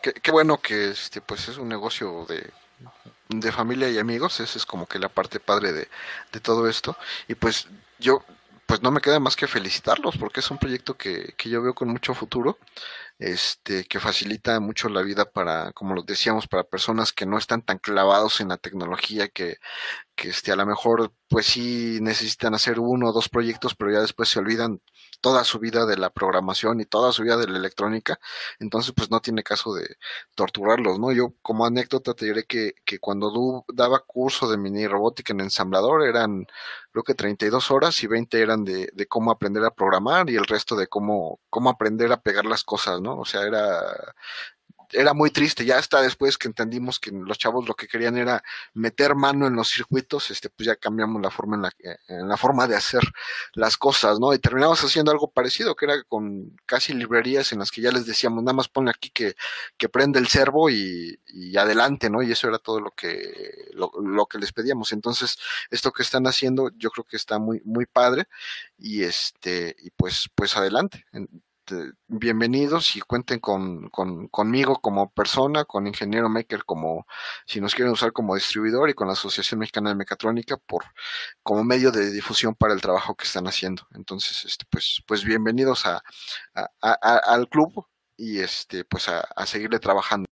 Qué, qué bueno que este, pues es un negocio de, de familia y amigos, esa es como que la parte padre de, de todo esto. Y pues yo, pues no me queda más que felicitarlos, porque es un proyecto que, que yo veo con mucho futuro, este, que facilita mucho la vida para, como lo decíamos, para personas que no están tan clavados en la tecnología, que, que este, a lo mejor, pues sí necesitan hacer uno o dos proyectos, pero ya después se olvidan toda su vida de la programación y toda su vida de la electrónica, entonces pues no tiene caso de torturarlos, ¿no? Yo como anécdota te diré que, que cuando daba curso de mini robótica en ensamblador eran creo que 32 horas y 20 eran de, de cómo aprender a programar y el resto de cómo, cómo aprender a pegar las cosas, ¿no? O sea, era, era muy triste. Ya hasta después que entendimos que los chavos lo que querían era meter mano en los circuitos, este, pues ya cambiamos la forma en la, en la forma de hacer las cosas, ¿no? Y terminamos haciendo algo parecido, que era con casi librerías en las que ya les decíamos, nada más ponle aquí que, que prende el servo y, y adelante, ¿no? Y eso era todo lo que, lo, lo que les pedíamos. Entonces, esto que están haciendo, yo creo que está muy, muy padre, y este, y pues, pues adelante. En- te- bienvenidos y cuenten con, con, conmigo como persona, con Ingeniero Maker como, si nos quieren usar como distribuidor y con la Asociación Mexicana de Mecatrónica por, como medio de difusión para el trabajo que están haciendo. Entonces, este, pues, pues bienvenidos a, al club y este, pues a seguirle trabajando.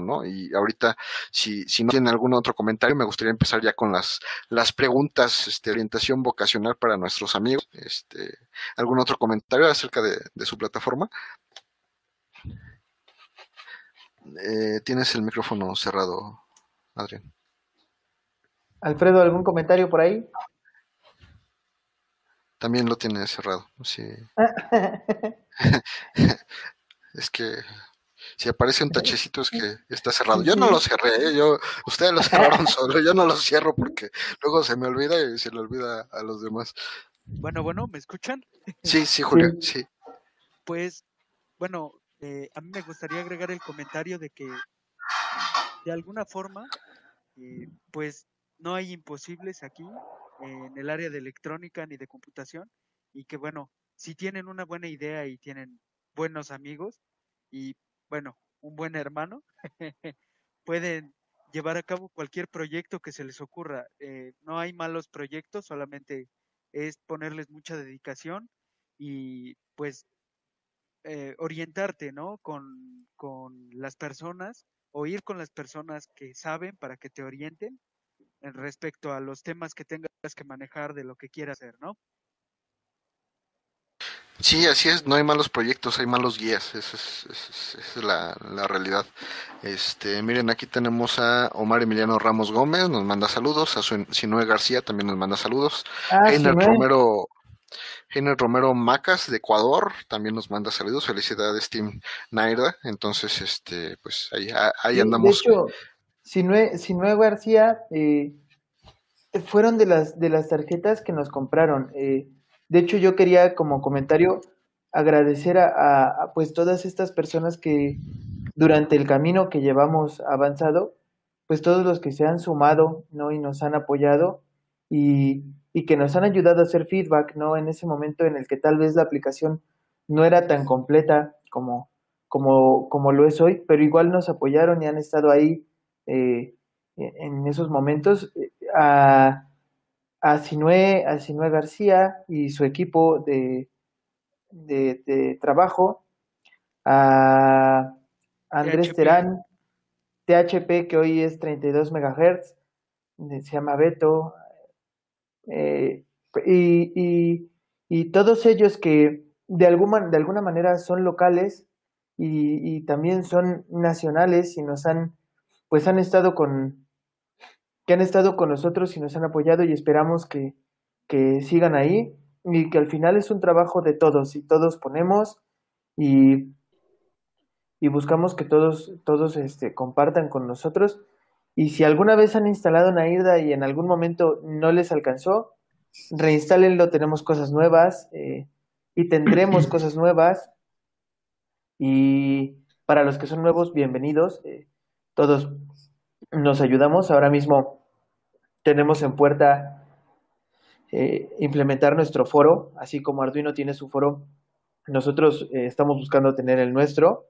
¿No? Y ahorita, si, si no tienen algún otro comentario, me gustaría empezar ya con las, las preguntas, este, orientación vocacional para nuestros amigos. Este, ¿Algún otro comentario acerca de, de su plataforma? Eh, tienes el micrófono cerrado, Adrián. Alfredo, ¿algún comentario por ahí? También lo tiene cerrado. Sí. Es que si aparece un tachecito es que está cerrado. Yo no lo cerré, ¿eh? yo, ustedes lo cerraron solo, yo no lo cierro porque luego se me olvida y se le olvida a los demás. Bueno, bueno, ¿me escuchan? Sí, sí, Julio, sí. Pues, bueno, eh, a mí me gustaría agregar el comentario de que de alguna forma, eh, pues no hay imposibles aquí eh, en el área de electrónica ni de computación y que bueno, si tienen una buena idea y tienen buenos amigos y, bueno, un buen hermano, pueden llevar a cabo cualquier proyecto que se les ocurra. Eh, no hay malos proyectos, solamente es ponerles mucha dedicación y pues eh, orientarte, ¿no? Con, con las personas o ir con las personas que saben para que te orienten en respecto a los temas que tengas que manejar de lo que quieras hacer, ¿no? Sí, así es, no hay malos proyectos, hay malos guías, esa es, la, realidad. Este, miren, aquí tenemos a Omar Emiliano Ramos Gómez, nos manda saludos, a Sinue García también nos manda saludos, ah, Heiner Romero, Heiner Romero Macas de Ecuador también nos manda saludos, felicidades Team Naira, entonces este, pues ahí, ahí andamos. De hecho, Sinue, García eh, fueron de las de las tarjetas que nos compraron. Eh, de hecho, yo quería como comentario agradecer a, pues todas estas personas que durante el camino que llevamos avanzado, pues todos los que se han sumado, ¿no? Y nos han apoyado y, y que nos han ayudado a hacer feedback, ¿no? En ese momento en el que tal vez la aplicación no era tan completa como, como, como lo es hoy, pero igual nos apoyaron y han estado ahí eh, en esos momentos. Eh, a, a Sinue, a Sinue García y su equipo de, de, trabajo, a Andrés Terán, THP que hoy es 32 MHz, se llama Beto, eh, y, y, todos ellos que de alguna, de alguna manera son locales y, y también son nacionales y nos han, pues han estado con, que han estado con nosotros y nos han apoyado y esperamos que, que sigan ahí y que al final es un trabajo de todos y todos ponemos y, y buscamos que todos, todos este, compartan con nosotros. Y si alguna vez han instalado una IRDA y en algún momento no les alcanzó, reinstálenlo, tenemos cosas nuevas eh, y tendremos cosas nuevas. Y para los que son nuevos, bienvenidos. Eh, todos nos ayudamos. Ahora mismo tenemos en puerta eh, implementar nuestro foro, así como Arduino tiene su foro, nosotros eh, estamos buscando tener el nuestro,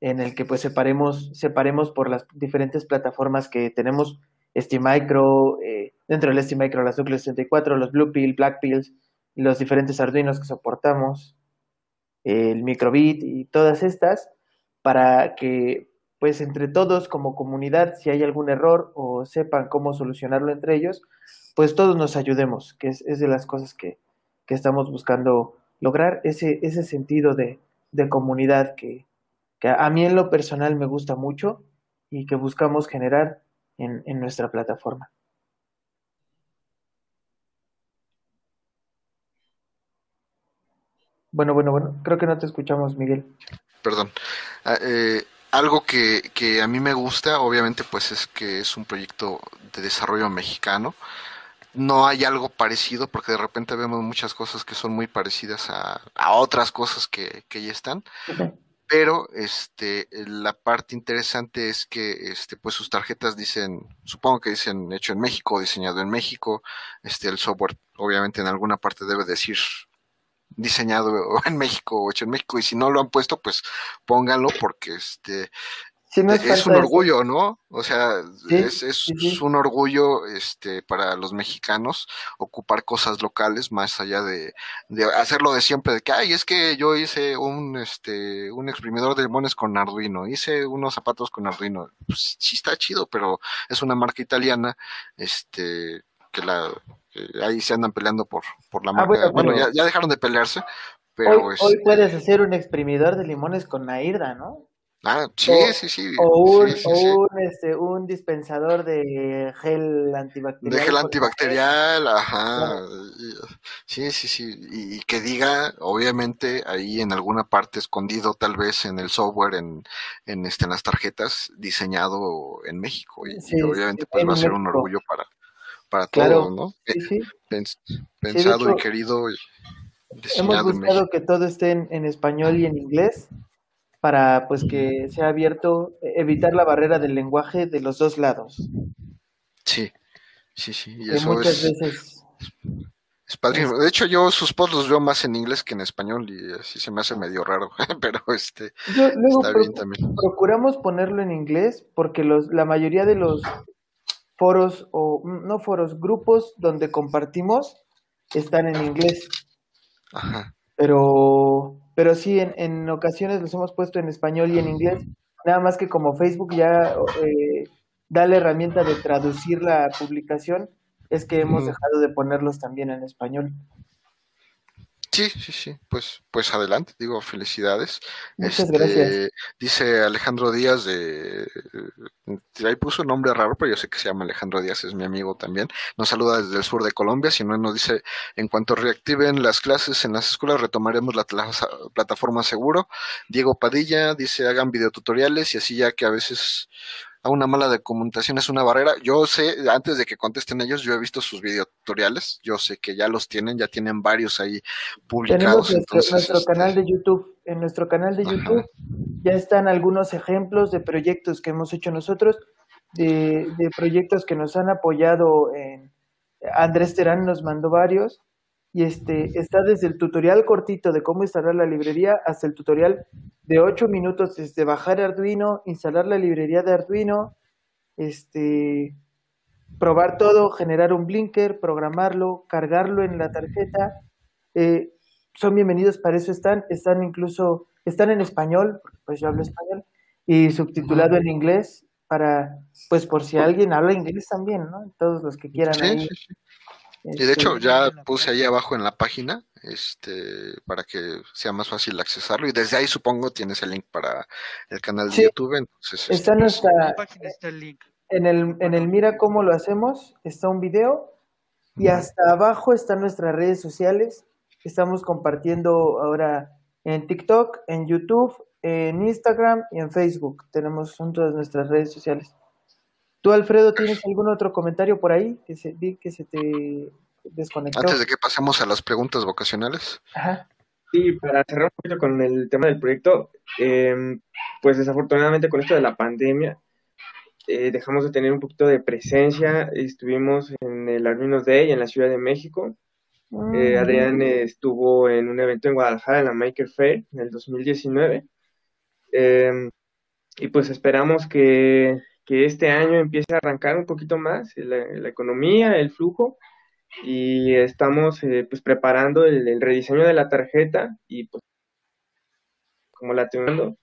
en el que pues separemos, separemos por las diferentes plataformas que tenemos, STMicro, eh, dentro del STMicro las Nucleus 64, los Blue Pill, Black Pills, los diferentes Arduinos que soportamos, el Microbit y todas estas, para que pues entre todos como comunidad, si hay algún error o sepan cómo solucionarlo entre ellos, pues todos nos ayudemos, que es, de las cosas que, estamos buscando lograr, ese, ese sentido de, comunidad que, a mí en lo personal me gusta mucho y que buscamos generar en, en nuestra plataforma. Bueno, bueno, bueno, creo que no te escuchamos, Miguel. Perdón. Ah, eh, algo que, que, a mí me gusta, obviamente, pues es que es un proyecto de desarrollo mexicano. No hay algo parecido, porque de repente vemos muchas cosas que son muy parecidas a, a otras cosas que, que ya están. Pero este, la parte interesante es que este, pues sus tarjetas dicen, supongo que dicen hecho en México, diseñado en México. Este, el software, obviamente, en alguna parte debe decir diseñado en México o hecho en México y si no lo han puesto pues pónganlo porque este es un orgullo, ¿no? O sea, es, es un orgullo este para los mexicanos ocupar cosas locales más allá de, de, hacerlo de siempre, de que, ay, es que yo hice un, este, un exprimidor de limones con Arduino, hice unos zapatos con Arduino. Pues sí está chido, pero es una marca italiana, este, que la, ahí se andan peleando por, por la ah, marca. bueno, ya, dejaron de pelearse, pero... Hoy, hoy, puedes hacer un exprimidor de limones con Nairda, ¿no? Ah, sí, sí, sí. O, un, un, este, un dispensador de gel antibacterial. De gel antibacterial, ajá. Sí, sí, sí. Y, que diga, obviamente, ahí en alguna parte escondido, tal vez en el software, en, en, este, en las tarjetas, diseñado en México. Y, obviamente, pues va a ser un orgullo para, para todos, ¿no? Sí, Pensado y querido. hemos buscado que todo esté en, español y en inglés para pues que sea abierto, e, evitar la barrera del lenguaje de los dos lados. Sí, sí, sí. Y muchas veces Es padrísimo. De hecho, yo sus posts los veo más en inglés que en español y así se me hace medio raro, pero este está bien también. Procuramos ponerlo en inglés porque los, la mayoría de los foros o no foros, grupos donde compartimos están en inglés. Ajá. Pero, pero sí, en, en ocasiones los hemos puesto en español y en inglés. Nada más que como Facebook ya eh, da la herramienta de traducir la publicación, es que hemos dejado de ponerlos también en español. Sí, sí, sí, pues, pues adelante, digo, felicidades. Muchas gracias. Este, dice Alejandro Díaz de, ahí puso un nombre raro, pero yo sé que se llama Alejandro Díaz, es mi amigo también. Nos saluda desde el sur de Colombia, si no nos dice, en cuanto reactiven las clases en las escuelas, retomaremos la plataforma seguro. Diego Padilla dice, hagan videotutoriales y así ya que a veces una mala documentación es una barrera. Yo sé, antes de que contesten ellos, yo he visto sus videotutoriales, yo sé que ya los tienen, ya tienen varios ahí publicados. Tenemos nuestro, este, canal de YouTube. En nuestro canal de YouTube ya están algunos ejemplos de proyectos que hemos hecho nosotros, de, de proyectos que nos han apoyado. En, Andrés Terán nos mandó varios y este está desde el tutorial cortito de cómo instalar la librería hasta el tutorial de 8 minutos desde bajar Arduino, instalar la librería de Arduino, este probar todo, generar un blinker, programarlo, cargarlo en la tarjeta. Eh, son bienvenidos, para eso están, están incluso, están en español, pues yo hablo español, y subtitulado en inglés para, pues por si alguien habla inglés también, ¿no? Todos los que quieran ahí y de hecho este, ya puse ahí abajo en la página, este, para que sea más fácil accesarlo. Y desde ahí supongo tienes el link para el canal de YouTube. Entonces, está este, nuestra, el link. En el, en el Mira cómo lo hacemos, está un video. Y hasta abajo están nuestras redes sociales. Estamos compartiendo ahora en TikTok, en YouTube, en Instagram y en Facebook. Tenemos son todas nuestras redes sociales. ¿Tú, Alfredo, tienes algún otro comentario por ahí que se, que se te desconectó? Antes de que pasemos a las preguntas vocacionales. Ajá. Sí, para cerrar un poquito con el tema del proyecto, em, pues desafortunadamente con esto de la pandemia, eh, dejamos de tener un poquito de presencia. Estuvimos en el Arduino Day en la Ciudad de México. Eh, mm. Adrián estuvo en un evento en Guadalajara, en la Maker Fair, en el 2019. Em, y pues esperamos que que este año empiece a arrancar un poquito más la, economía, el flujo, y estamos eh, pues preparando el, rediseño de la tarjeta y pues como la tengo,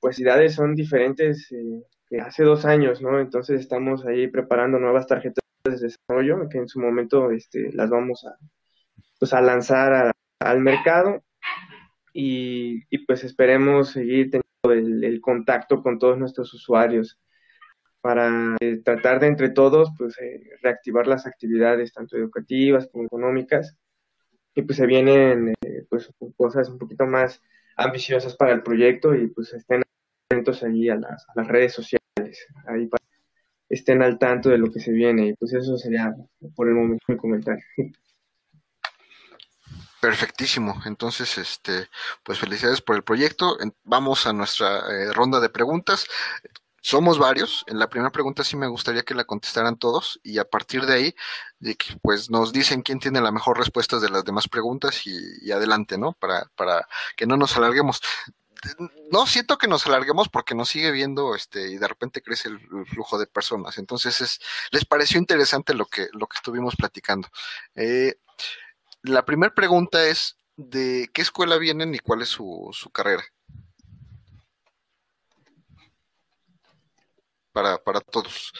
pues edades son diferentes eh, hace dos años, ¿no? Entonces estamos ahí preparando nuevas tarjetas de desarrollo que en su momento este, las vamos a, pues, a lanzar al mercado y, pues esperemos seguir teniendo el contacto con todos nuestros usuarios para eh, tratar de entre todos pues eh, reactivar las actividades tanto educativas como económicas y pues se vienen eh, pues cosas un poquito más ambiciosas para el proyecto y pues estén atentos allí a las, a las redes sociales ahí para estén al tanto de lo que se viene y pues eso sería por el momento mi comentario Perfectísimo. Entonces, este, pues felicidades por el proyecto. Vamos a nuestra ronda de preguntas. Somos varios. En la primera pregunta sí me gustaría que la contestaran todos y a partir de ahí, pues nos dicen quién tiene la mejor respuesta de las demás preguntas y, adelante, ¿no? Para, para que no nos alarguemos. No siento que nos alarguemos porque nos sigue viendo este y de repente crece el, flujo de personas. Entonces es, les pareció interesante lo que, lo que estuvimos platicando. Eh, la primera pregunta es de qué escuela vienen y cuál es su, su carrera. Para, para todos.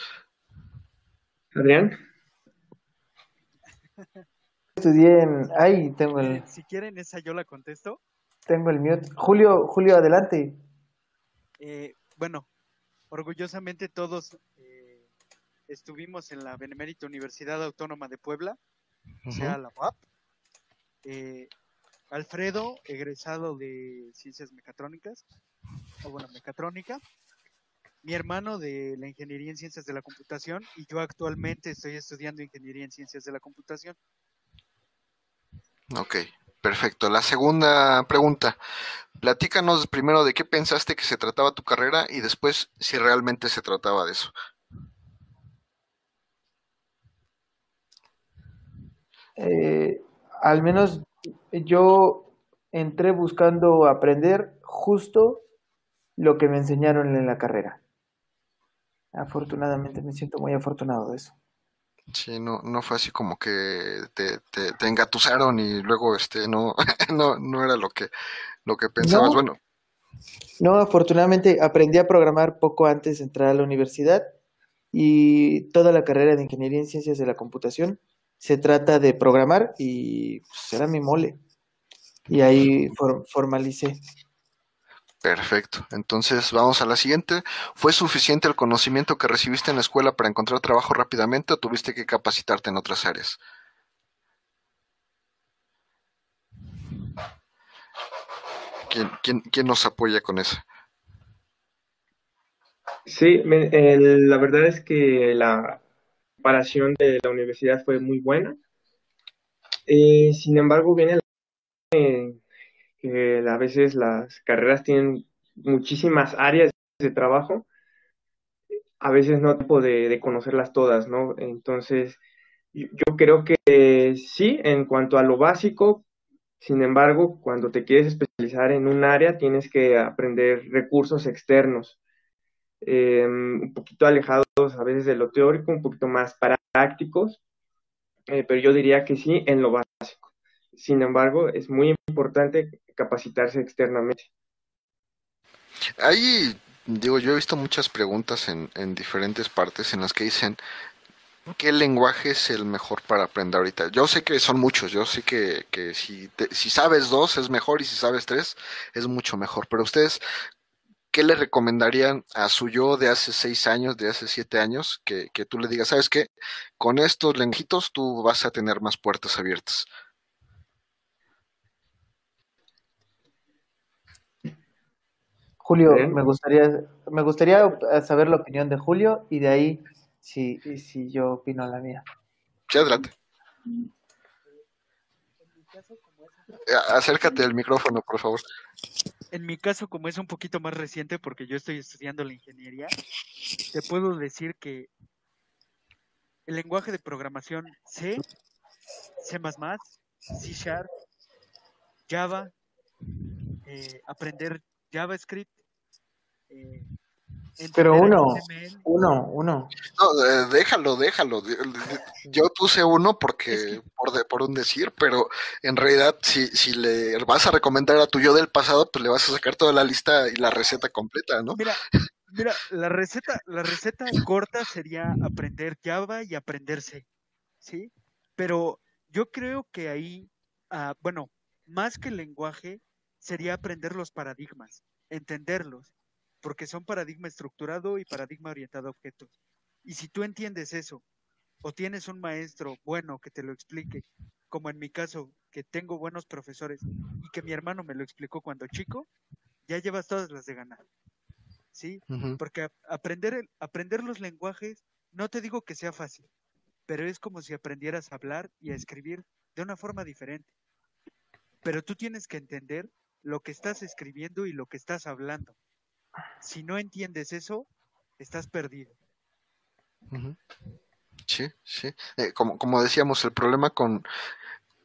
Adrián. Estudié en... Ahí tengo el... Si quieren esa yo la contesto. Tengo el mute. Julio, Julio, adelante. Eh, bueno, orgullosamente todos eh, estuvimos en la Benemérita Universidad Autónoma de Puebla, o sea, la UAP. Eh, Alfredo, egresado de Ciencias Mecatrónicas, o bueno, Mecatrónica mi hermano de la Ingeniería en Ciencias de la Computación y yo actualmente estoy estudiando Ingeniería en Ciencias de la Computación. Ok, perfecto. La segunda pregunta. Platícanos primero de qué pensaste que se trataba tu carrera y después si realmente se trataba de eso. eh, al menos yo entré buscando aprender justo lo que me enseñaron en la carrera. Afortunadamente me siento muy afortunado de eso. Sí, no, no fue así como que te, te, engatusaron y luego este no, no, no era lo que, lo que pensabas. Bueno. No, afortunadamente aprendí a programar poco antes de entrar a la universidad y toda la carrera de Ingeniería en Ciencias de la Computación se trata de programar y pues, era mi mole. Y ahí formalicé. Perfecto. Entonces vamos a la siguiente. ¿Fue suficiente el conocimiento que recibiste en la escuela para encontrar trabajo rápidamente o tuviste que capacitarte en otras áreas? ¿Quién, nos apoya con eso? Sí, la verdad es que la preparación de la universidad fue muy buena. Eh, sin embargo, viene la que a veces las carreras tienen muchísimas áreas de trabajo, a veces no tipo de, conocerlas todas, ¿no? Entonces, yo, creo que sí, en cuanto a lo básico, sin embargo, cuando te quieres especializar en un área, tienes que aprender recursos externos, em, un poquito alejados a veces de lo teórico, un poquito más prácticos, eh, pero yo diría que sí en lo básico. Sin embargo, es muy importante capacitarse externamente. Ahí, digo, yo he visto muchas preguntas en, en diferentes partes en las que dicen, ¿qué lenguaje es el mejor para aprender ahorita? Yo sé que son muchos, yo sé que, si, sabes dos es mejor y si sabes tres es mucho mejor, pero ustedes, ¿qué le recomendarían a su yo de hace seis años, de hace siete años, que, que tú le digas, sabes qué, con estos lenguajitos tú vas a tener más puertas abiertas? Julio, me gustaría, me gustaría saber la opinión de Julio y de ahí si, si yo opino la mía. Sí, adelante. Acércate al micrófono, por favor. En mi caso, como es un poquito más reciente, porque yo estoy estudiando la ingeniería, te puedo decir que el lenguaje de programación C, C++, C Sharp, Java, eh, aprender JavaScript, eh, pero uno, uno, uno. No, déjalo, déjalo. Yo puse uno porque, por, por un decir, pero en realidad si, si le vas a recomendar a tu yo del pasado, pues le vas a sacar toda la lista y la receta completa, ¿no? Mira, mira, la receta, la receta corta sería aprender Java y aprenderse, ¿sí? Pero yo creo que ahí, ah, bueno, más que el lenguaje, sería aprender los paradigmas, entenderlos porque son paradigma estructurado y paradigma orientado a objetos. Y si tú entiendes eso, o tienes un maestro bueno que te lo explique, como en mi caso, que tengo buenos profesores y que mi hermano me lo explicó cuando chico, ya llevas todas las de ganar. ¿Sí? Porque aprender, aprender los lenguajes, no te digo que sea fácil, pero es como si aprendieras a hablar y a escribir de una forma diferente. Pero tú tienes que entender lo que estás escribiendo y lo que estás hablando. Si no entiendes eso, estás perdido. Sí, sí. Eh, como, como decíamos, el problema con,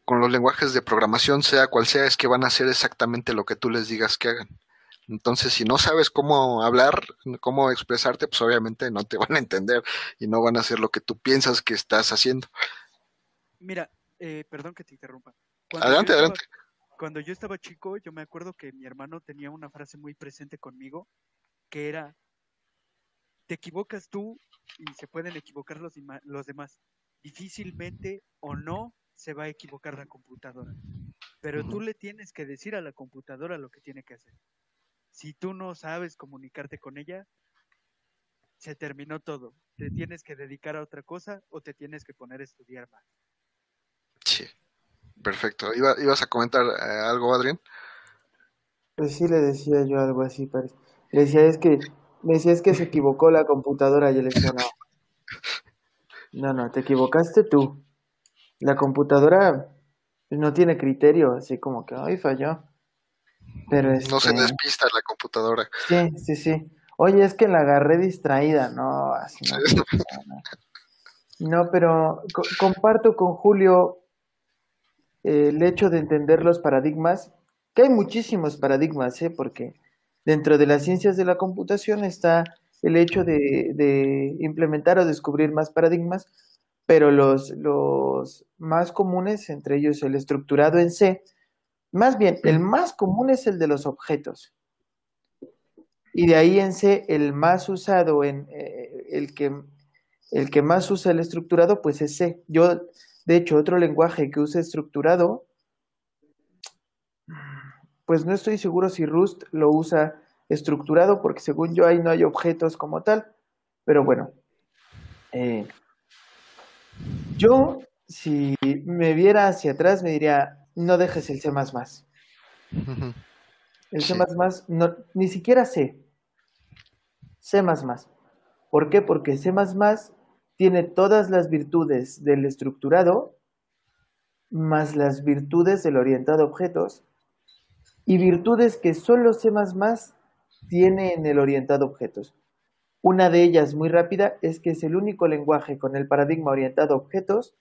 con los lenguajes de programación, sea cual sea, es que van a hacer exactamente lo que tú les digas que hagan. Entonces, si no sabes cómo hablar, cómo expresarte, pues obviamente no te van a entender y no van a hacer lo que tú piensas que estás haciendo. Mira, eh, perdón que te interrumpa. adelante, adelante cuando yo estaba chico, yo me acuerdo que mi hermano tenía una frase muy presente conmigo, que era, te equivocas tú y se pueden equivocar los, los demás. Difícilmente o no se va a equivocar la computadora. Pero tú le tienes que decir a la computadora lo que tiene que hacer. Si tú no sabes comunicarte con ella, se terminó todo. Te tienes que dedicar a otra cosa o te tienes que poner a estudiar más. Sí. Perfecto. ¿Ibas a comentar eh, algo, Adrián? Pues sí, le decía yo algo así. Le decía, es que, me decía, es que se equivocó la computadora. Y le decía, no. No, no, te equivocaste tú. La computadora no tiene criterio, así como que, ay, falló. Pero No se este despista la computadora. Sí, sí, sí. Oye, es que la agarré distraída, no, así no. No, pero comparto con Julio el hecho de entender los paradigmas, que hay muchísimos paradigmas, ¿eh? porque dentro de las ciencias de la computación está el hecho de, implementar o descubrir más paradigmas, pero los, los más comunes, entre ellos el estructurado en C, más bien, el más común es el de los objetos. Y de ahí en C, el más usado, en, eh, el, que, el que más usa el estructurado, pues es C. Yo, de hecho, otro lenguaje que usa estructurado, pues no estoy seguro si Rust lo usa estructurado, porque según yo ahí no hay objetos como tal. Pero bueno, eh, yo si me viera hacia atrás me diría, no dejes el C++. El C++, no, ni siquiera C. C++. ¿Por qué? Porque C++ tiene todas las virtudes del estructurado más las virtudes del orientado a objetos y virtudes que solo C++ tiene en el orientado a objetos. Una de ellas, muy rápida, es que es el único lenguaje con el paradigma orientado a objetos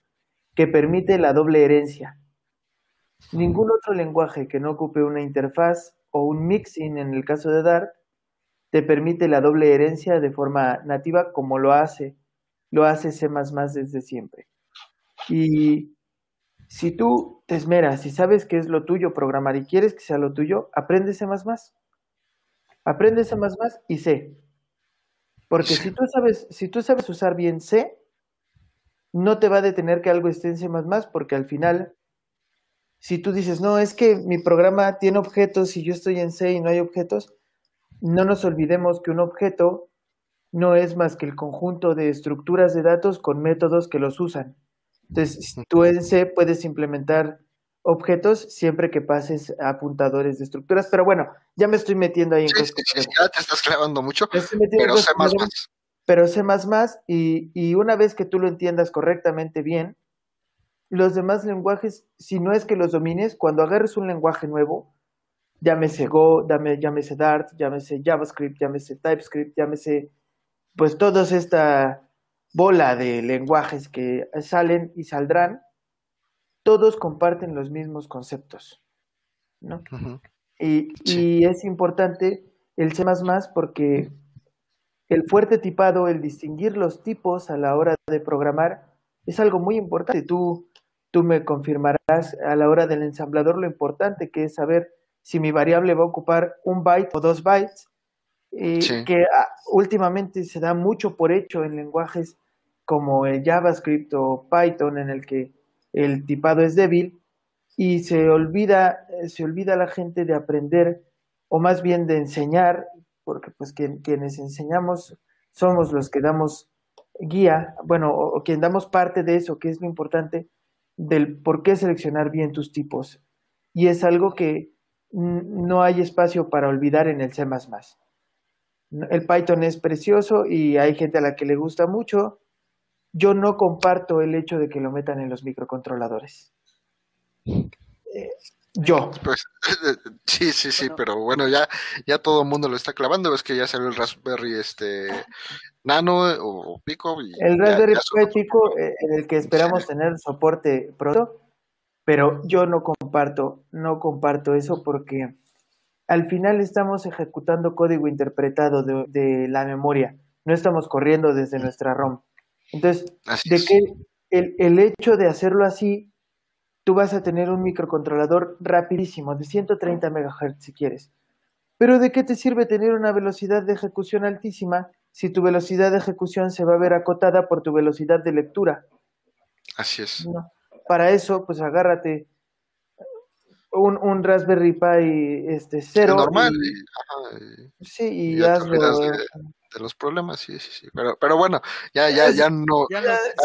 que permite la doble herencia. Ningún otro lenguaje que no ocupe una interfaz o un mixing en el caso de Dart te permite la doble herencia de forma nativa como lo hace, lo hace C++ desde siempre. Y si tú te esmeras y sabes que es lo tuyo programar y quieres que sea lo tuyo, aprende C++. Aprende C++ y C. Porque si tú sabes, si tú sabes usar bien C, no te va a detener que algo esté en C++, porque al final, si tú dices, no, es que mi programa tiene objetos y yo estoy en C y no hay objetos, no nos olvidemos que un objeto no es más que el conjunto de estructuras de datos con métodos que los usan. Entonces, tú en C puedes implementar objetos siempre que pases a apuntadores de estructuras, pero bueno, ya me estoy metiendo ahí en cosas. ya te estás clavando mucho, pero sé más más. Pero más y, y una vez que tú lo entiendas correctamente bien, los demás lenguajes, si no es que los domines, cuando agarres un lenguaje nuevo, llámese Go, llámese Dart, llámese JavaScript, llámese TypeScript, llámese, pues toda esta bola de lenguajes que salen y saldrán, todos comparten los mismos conceptos, ¿no? y, y, es importante el C++ porque el fuerte tipado, el distinguir los tipos a la hora de programar, es algo muy importante. Tú, tú me confirmarás a la hora del ensamblador lo importante que es saber si mi variable va a ocupar un byte o dos bytes, eh, que ah, últimamente se da mucho por hecho en lenguajes como el JavaScript o Python, en el que el tipado es débil, y se olvida, eh, se olvida la gente de aprender, o más bien de enseñar, porque pues quienes enseñamos somos los que damos guía, bueno, o quien damos parte de eso, que es lo importante, del por qué seleccionar bien tus tipos. Y es algo que no hay espacio para olvidar en el C++. El Python es precioso y hay gente a la que le gusta mucho. Yo no comparto el hecho de que lo metan en los microcontroladores. Eh, yo. Pues, sí, sí, sí, pero bueno, ya, ya todo el mundo lo está clavando. Es que ya salió el Raspberry este Nano o, Pico. el Raspberry Pico, eh, en el que esperamos tener soporte pronto pero yo no comparto, no comparto eso porque al final estamos ejecutando código interpretado de, la memoria, no estamos corriendo desde nuestra ROM. Entonces, de que el, el hecho de hacerlo así, tú vas a tener un microcontrolador rapidísimo, de 130 MHz si quieres. Pero ¿de qué te sirve tener una velocidad de ejecución altísima si tu velocidad de ejecución se va a ver acotada por tu velocidad de lectura? Así es para eso, pues agárrate un, un Raspberry Pi este cero. normal. Y, sí, y, hazlo de los problemas, sí, sí, sí. Pero, pero bueno, ya, ya, ya no.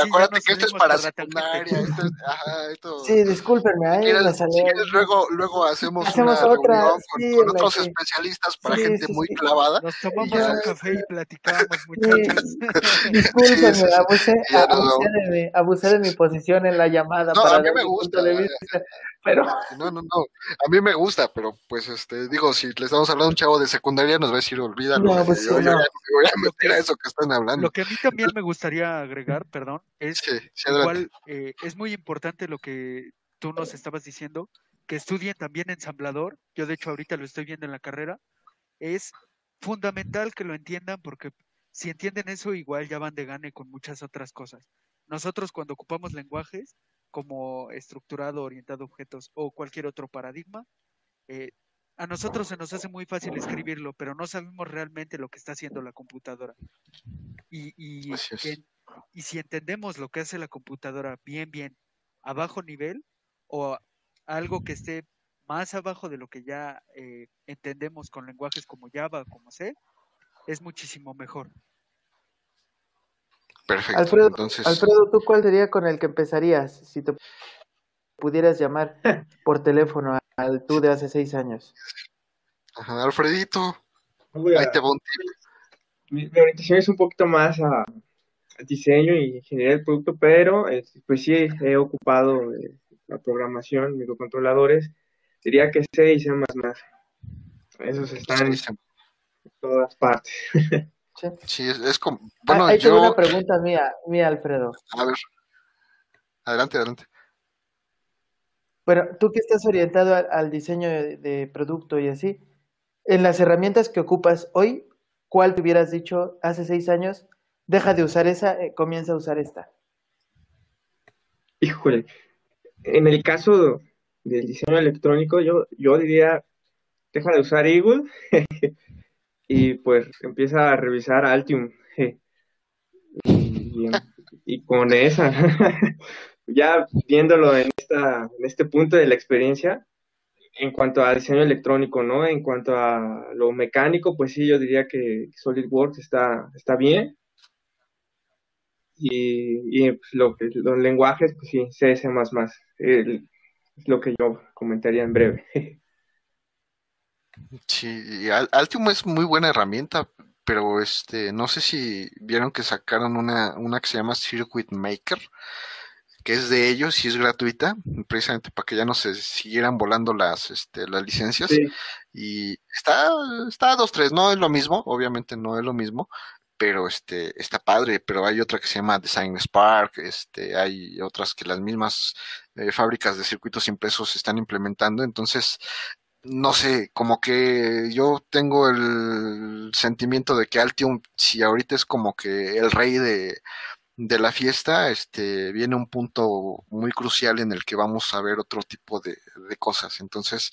acuérdate que esto es para secundaria. Esto es, ajá, esto, sí, discúlpenme, ahí si quieres, luego, luego hacemos, una otra, reunión con, otros especialistas para gente muy clavada. Nos tomamos un café y platicamos, muchachos. discúlpenme, abusé, abusé, de mi, abusé de mi posición en la llamada. No, para a mí me gusta. Pero... No, no, no. A mí me gusta, pero pues este, digo, si le estamos hablando a un chavo de secundaria, nos va a decir, olvídalo. No, pues, yo, no. voy a meter a eso que están hablando. Lo que a mí también me gustaría agregar, perdón, es igual, eh, es muy importante lo que tú nos estabas diciendo, que estudien también ensamblador, yo de hecho ahorita lo estoy viendo en la carrera, es fundamental que lo entiendan porque si entienden eso igual ya van de gane con muchas otras cosas. Nosotros cuando ocupamos lenguajes como estructurado, orientado a objetos o cualquier otro paradigma, eh, a nosotros se nos hace muy fácil escribirlo, pero no sabemos realmente lo que está haciendo la computadora. Y, y, y si entendemos lo que hace la computadora bien, bien, a bajo nivel o algo que esté más abajo de lo que ya eh, entendemos con lenguajes como Java, como C, es muchísimo mejor. Perfecto. Alfredo, Alfredo, ¿tú cuál sería con el que empezarías si te pudieras llamar por teléfono al tú de hace seis años? Ajá, Alfredito. Ahí te mi, mi, orientación es un poquito más a, diseño y ingeniería del producto, pero este, pues sí he ocupado eh, la programación, microcontroladores, diría que C y C++. Esos están en todas partes. Sí, es, como... Ah, bueno, Ahí yo... tengo una pregunta mía, mía, Alfredo. A ver. Adelante, adelante. Bueno, tú que estás orientado al, diseño de, producto y así, en las herramientas que ocupas hoy, ¿cuál te hubieras dicho hace seis años? Deja de usar esa, eh, comienza a usar esta. Híjole, en el caso del diseño electrónico, yo, yo diría, deja de usar Eagle y pues empieza a revisar Altium. y, con esa, ya viéndolo en, esta, en este punto de la experiencia, en cuanto a diseño electrónico, ¿no? En cuanto a lo mecánico, pues sí, yo diría que SolidWorks está, está bien. Y, y pues, lo, los lenguajes, pues sí, CS++. El, es lo que yo comentaría en breve. Sí, Altium es muy buena herramienta, pero este, no sé si vieron que sacaron una, una que se llama Circuit Maker, que es de ellos y es gratuita, precisamente para que ya no se siguieran volando las, este, las licencias. Y está, está a dos, tres, no es lo mismo, obviamente no es lo mismo, pero este está padre, pero hay otra que se llama Design Spark, este hay otras que las mismas eh, fábricas de circuitos impresos están implementando, entonces no sé, como que yo tengo el sentimiento de que Altium si ahorita es como que el rey de de la fiesta, este, viene un punto muy crucial en el que vamos a ver otro tipo de, de cosas. Entonces,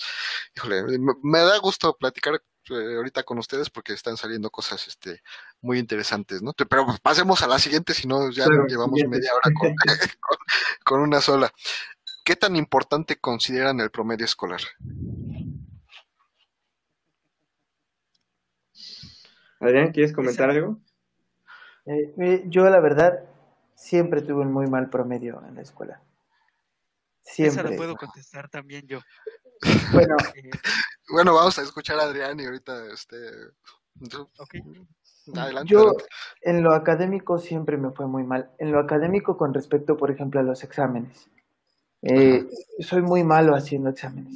híjole, me da gusto platicar eh, ahorita con ustedes porque están saliendo cosas este, muy interesantes, ¿no? Pero pasemos a la siguiente, si no ya llevamos media hora con, una sola. ¿Qué tan importante consideran el promedio escolar? Adrián, ¿quieres comentar algo? Eh, eh, yo la verdad siempre tuve un muy mal promedio en la escuela. Siempre. Esa la puedo contestar también yo. Bueno, bueno, vamos a escuchar a Adrián y ahorita este. Adelante, Yo en lo académico siempre me fue muy mal. En lo académico con respecto, por ejemplo, a los exámenes. Eh, soy muy malo haciendo exámenes.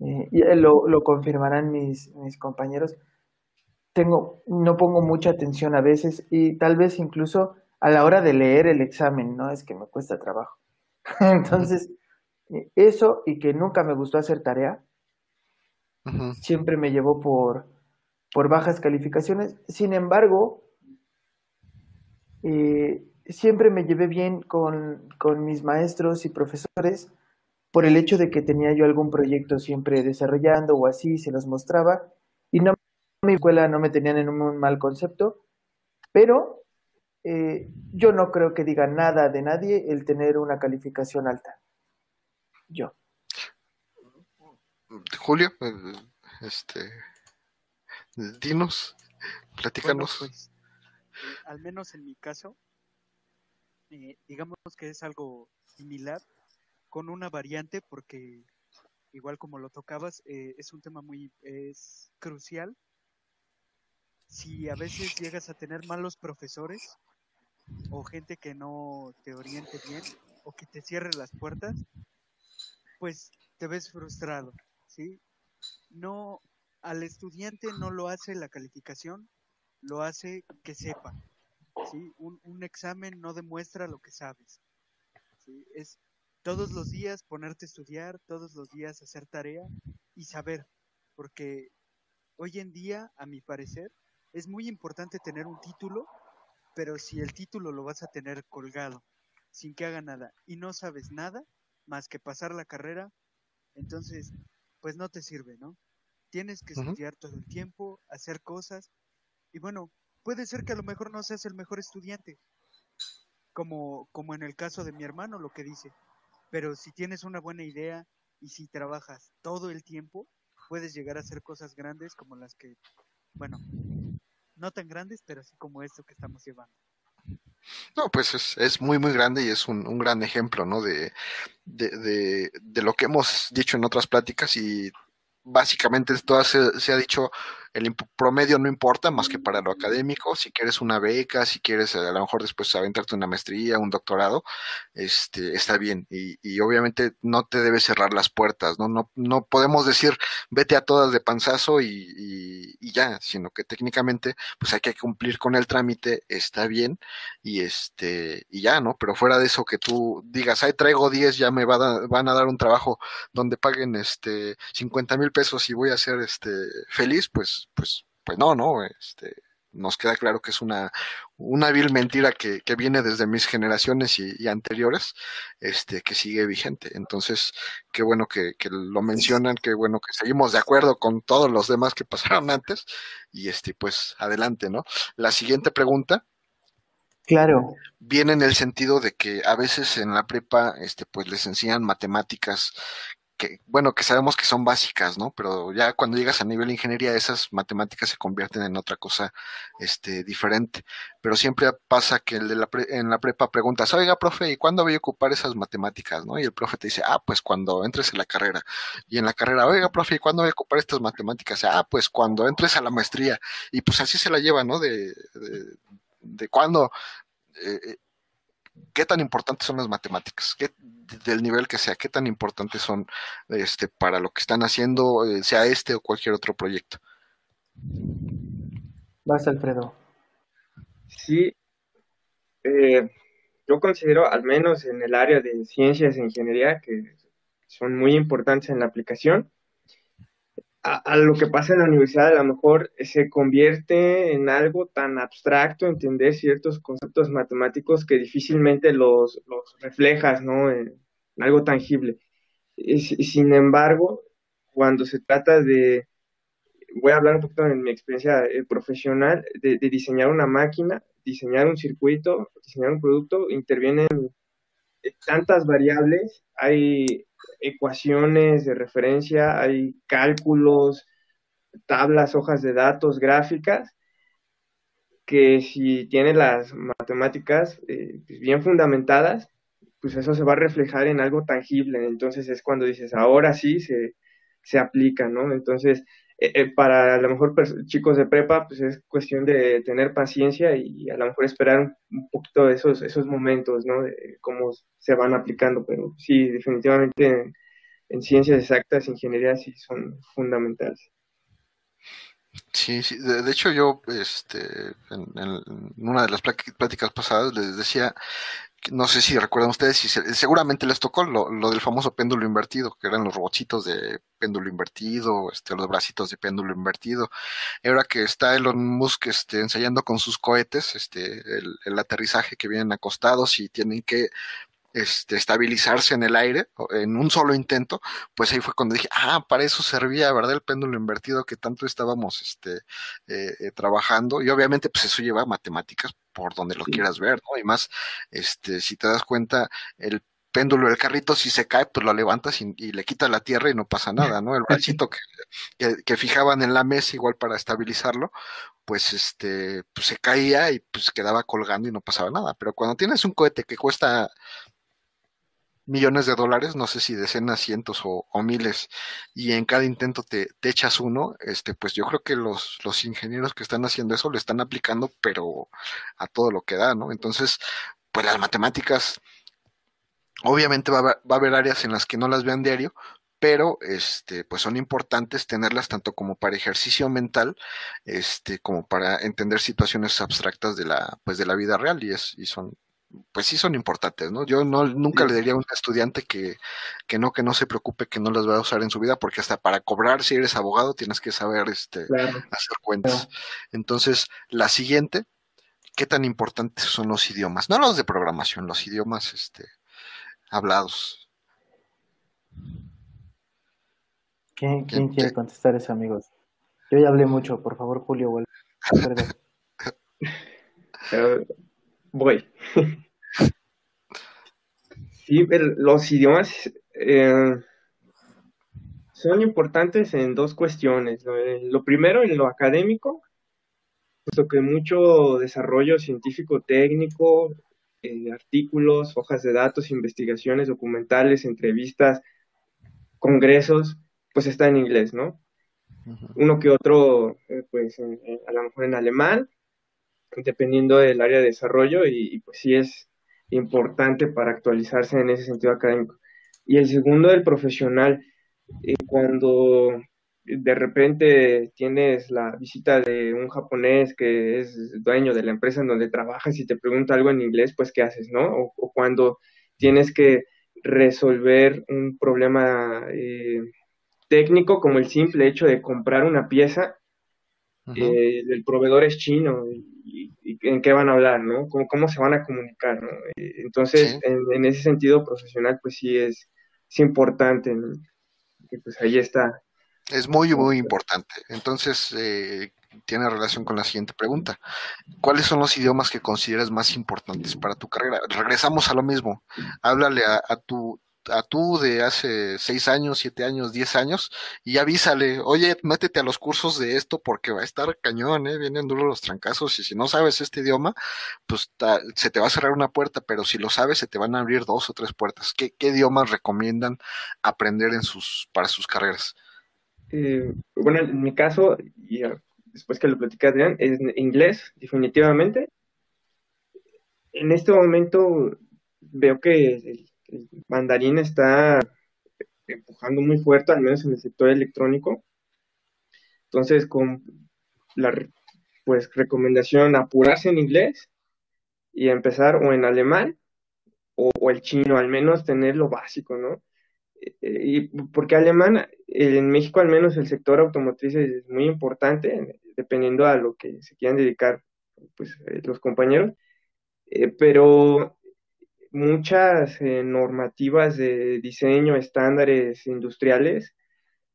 Eh, y eh, lo, lo, confirmarán mis, mis compañeros. Tengo, no pongo mucha atención a veces y tal vez incluso a la hora de leer el examen, ¿no? Es que me cuesta trabajo. Entonces, eso y que nunca me gustó hacer tarea, siempre me llevó por, por bajas calificaciones. Sin embargo, eh, siempre me llevé bien con, con, mis maestros y profesores por el hecho de que tenía yo algún proyecto siempre desarrollando o así, se los mostraba. Mi escuela no me tenían en un mal concepto, pero eh, yo no creo que diga nada de nadie el tener una calificación alta. Yo. Julio, eh, este, dinos, platícanos. Pues, eh, al menos en mi caso, eh, digamos que es algo similar, con una variante, porque igual como lo tocabas, es un tema muy es crucial. Si a veces llegas a tener malos profesores o gente que no te oriente bien o que te cierre las puertas, pues te ves frustrado, ¿sí? No, al estudiante no lo hace la calificación, lo hace que sepa, ¿sí? Un, un examen no demuestra lo que sabes, ¿sí? Es todos los días ponerte a estudiar, todos los días hacer tarea y saber, porque hoy en día, a mi parecer, es muy importante tener un título, pero si el título lo vas a tener colgado, sin que haga nada, y no sabes nada más que pasar la carrera, entonces, pues no te sirve, ¿no? Tienes que estudiar todo el tiempo, hacer cosas, y bueno, puede ser que a lo mejor no seas el mejor estudiante, como, como en el caso de mi hermano, lo que dice. Pero si tienes una buena idea y si trabajas todo el tiempo, puedes llegar a hacer cosas grandes como las que, bueno, no tan grandes, pero así como esto que estamos llevando. No, pues es, es muy, muy grande y es un, un gran ejemplo, ¿no? De, de, de, lo que hemos dicho en otras pláticas y básicamente todo se, se ha dicho el promedio no importa más que para lo académico, si quieres una beca, si quieres a lo mejor después aventarte una maestría, un doctorado, este, está bien. Y, y obviamente no te debes cerrar las puertas, ¿no? No, no podemos decir vete a todas de panzazo y, y, y, ya, sino que técnicamente pues hay que cumplir con el trámite, está bien, y este, y ya, ¿no? Pero fuera de eso que tú digas, ay, traigo 10, ya me va a, van a dar un trabajo donde paguen este 50 mil pesos y voy a ser este feliz, pues pues, pues no, no, este, nos queda claro que es una, una vil mentira que, que viene desde mis generaciones y, y, anteriores, este, que sigue vigente. Entonces, qué bueno que, que, lo mencionan, qué bueno que seguimos de acuerdo con todos los demás que pasaron antes, y este, pues, adelante, ¿no? La siguiente pregunta. Claro. Viene en el sentido de que a veces en la prepa, este, pues les enseñan matemáticas bueno, que sabemos que son básicas, ¿no? Pero ya cuando llegas a nivel de ingeniería, esas matemáticas se convierten en otra cosa, este, diferente. Pero siempre pasa que el de la pre, en la prepa preguntas, oiga, profe, ¿y cuándo voy a ocupar esas matemáticas, no? Y el profe te dice, ah, pues cuando entres en la carrera. Y en la carrera, oiga, profe, ¿y cuándo voy a ocupar estas matemáticas? Ah, pues cuando entres a la maestría. Y pues así se la lleva, ¿no? De, de, de cuándo, eh, qué tan importantes son las matemáticas, ¿Qué, del nivel que sea, qué tan importantes son este, para lo que están haciendo, eh, sea este o cualquier otro proyecto. Vas, Alfredo. Sí, eh, yo considero, al menos en el área de ciencias e ingeniería, que son muy importantes en la aplicación, a, lo que pasa en la universidad a lo mejor se convierte en algo tan abstracto, entender ciertos conceptos matemáticos que difícilmente los, los reflejas, ¿no? En, algo tangible. Y, sin embargo, cuando se trata de, voy a hablar un poquito en mi experiencia eh, profesional, de, de, diseñar una máquina, diseñar un circuito, diseñar un producto, intervienen tantas variables, hay ecuaciones de referencia, hay cálculos, tablas, hojas de datos, gráficas, que si tiene las matemáticas eh, bien fundamentadas, pues eso se va a reflejar en algo tangible. Entonces es cuando dices, ahora sí se, se aplica, ¿no? Entonces, eh, eh, para a lo mejor chicos de prepa, pues es cuestión de tener paciencia y a lo mejor esperar un, poquito esos, esos momentos, ¿no? De cómo se van aplicando, pero sí, definitivamente en, en ciencias exactas, ingeniería, sí son fundamentales. Sí, sí, de, de, hecho yo, este, en, en, una de las pláticas pasadas les decía no sé si recuerdan ustedes, si se, seguramente les tocó lo, lo, del famoso péndulo invertido, que eran los robotcitos de péndulo invertido, este, los bracitos de péndulo invertido. Ahora que está Elon Musk este, ensayando con sus cohetes, este, el, el aterrizaje que vienen acostados y tienen que este, estabilizarse en el aire en un solo intento, pues ahí fue cuando dije, ah, para eso servía, ¿verdad? El péndulo invertido que tanto estábamos este, eh, eh, trabajando y obviamente pues eso lleva matemáticas por donde lo sí. quieras ver, ¿no? Y más, este, si te das cuenta, el péndulo del carrito, si se cae, pues lo levantas y, y le quitas la tierra y no pasa nada, ¿no? El bracito que, que, que, fijaban en la mesa igual para estabilizarlo, pues este, pues se caía y pues quedaba colgando y no pasaba nada. Pero cuando tienes un cohete que cuesta millones de dólares, no sé si decenas, cientos o, miles, y en cada intento te, te, echas uno, este, pues yo creo que los, los ingenieros que están haciendo eso lo están aplicando, pero a todo lo que da, ¿no? Entonces, pues las matemáticas, obviamente va a, va a haber áreas en las que no las vean diario, pero este pues son importantes tenerlas tanto como para ejercicio mental este como para entender situaciones abstractas de la pues de la vida real y es y son pues sí son importantes, ¿no? Yo no, nunca le diría a un estudiante que, que no, que no se preocupe, que no las va a usar en su vida, porque hasta para cobrar si eres abogado tienes que saber este, hacer cuentas. Entonces, la siguiente, ¿qué tan importantes son los idiomas? No los de programación, los idiomas este, hablados. ¿Quién, quiere contestar eso, amigos? Yo ya hablé mucho, por favor, Julio, vuelve. voy. sí, pero los idiomas eh, son importantes en dos cuestiones. Lo, primero, en lo académico, puesto que mucho desarrollo científico técnico, eh, artículos, hojas de datos, investigaciones, documentales, entrevistas, congresos, pues está en inglés, ¿no? Uno que otro, eh, pues a lo mejor en alemán, dependiendo del área de desarrollo y, pues sí es importante para actualizarse en ese sentido académico. Y el segundo del profesional, eh, cuando de repente tienes la visita de un japonés que es dueño de la empresa en donde trabajas y te pregunta algo en inglés, pues ¿qué haces, no? O, cuando tienes que resolver un problema eh, técnico como el simple hecho de comprar una pieza, eh, el proveedor es chino y, en qué van a hablar, ¿no? ¿Cómo, se van a comunicar, ¿no? Eh, entonces, en, ese sentido profesional, pues sí es, es importante, pues ahí está. Es muy, muy importante. Entonces, eh, tiene relación con la siguiente pregunta. ¿Cuáles son los idiomas que consideras más importantes para tu carrera? Regresamos a lo mismo. Háblale a tu a tú de hace seis años, siete años, diez años, y avísale, oye, métete a los cursos de esto porque va a estar cañón, ¿eh? vienen duros los trancazos, y si no sabes este idioma, pues se te va a cerrar una puerta, pero si lo sabes, se te van a abrir dos o tres puertas. ¿Qué, idiomas recomiendan aprender en sus, para sus carreras? Eh, bueno, en mi caso, y después que lo platicé Adrián, es inglés, definitivamente. En este momento veo que mandarín está empujando muy fuerte, al menos en el sector electrónico. Entonces, con la pues recomendación apurarse en inglés y empezar o en alemán o, el chino, al menos tener lo básico, ¿no? Eh, y porque alemán, en México al menos el sector automotriz es muy importante, dependiendo a lo que se quieran dedicar pues, eh, los compañeros, eh, pero muchas eh, normativas de diseño, estándares industriales,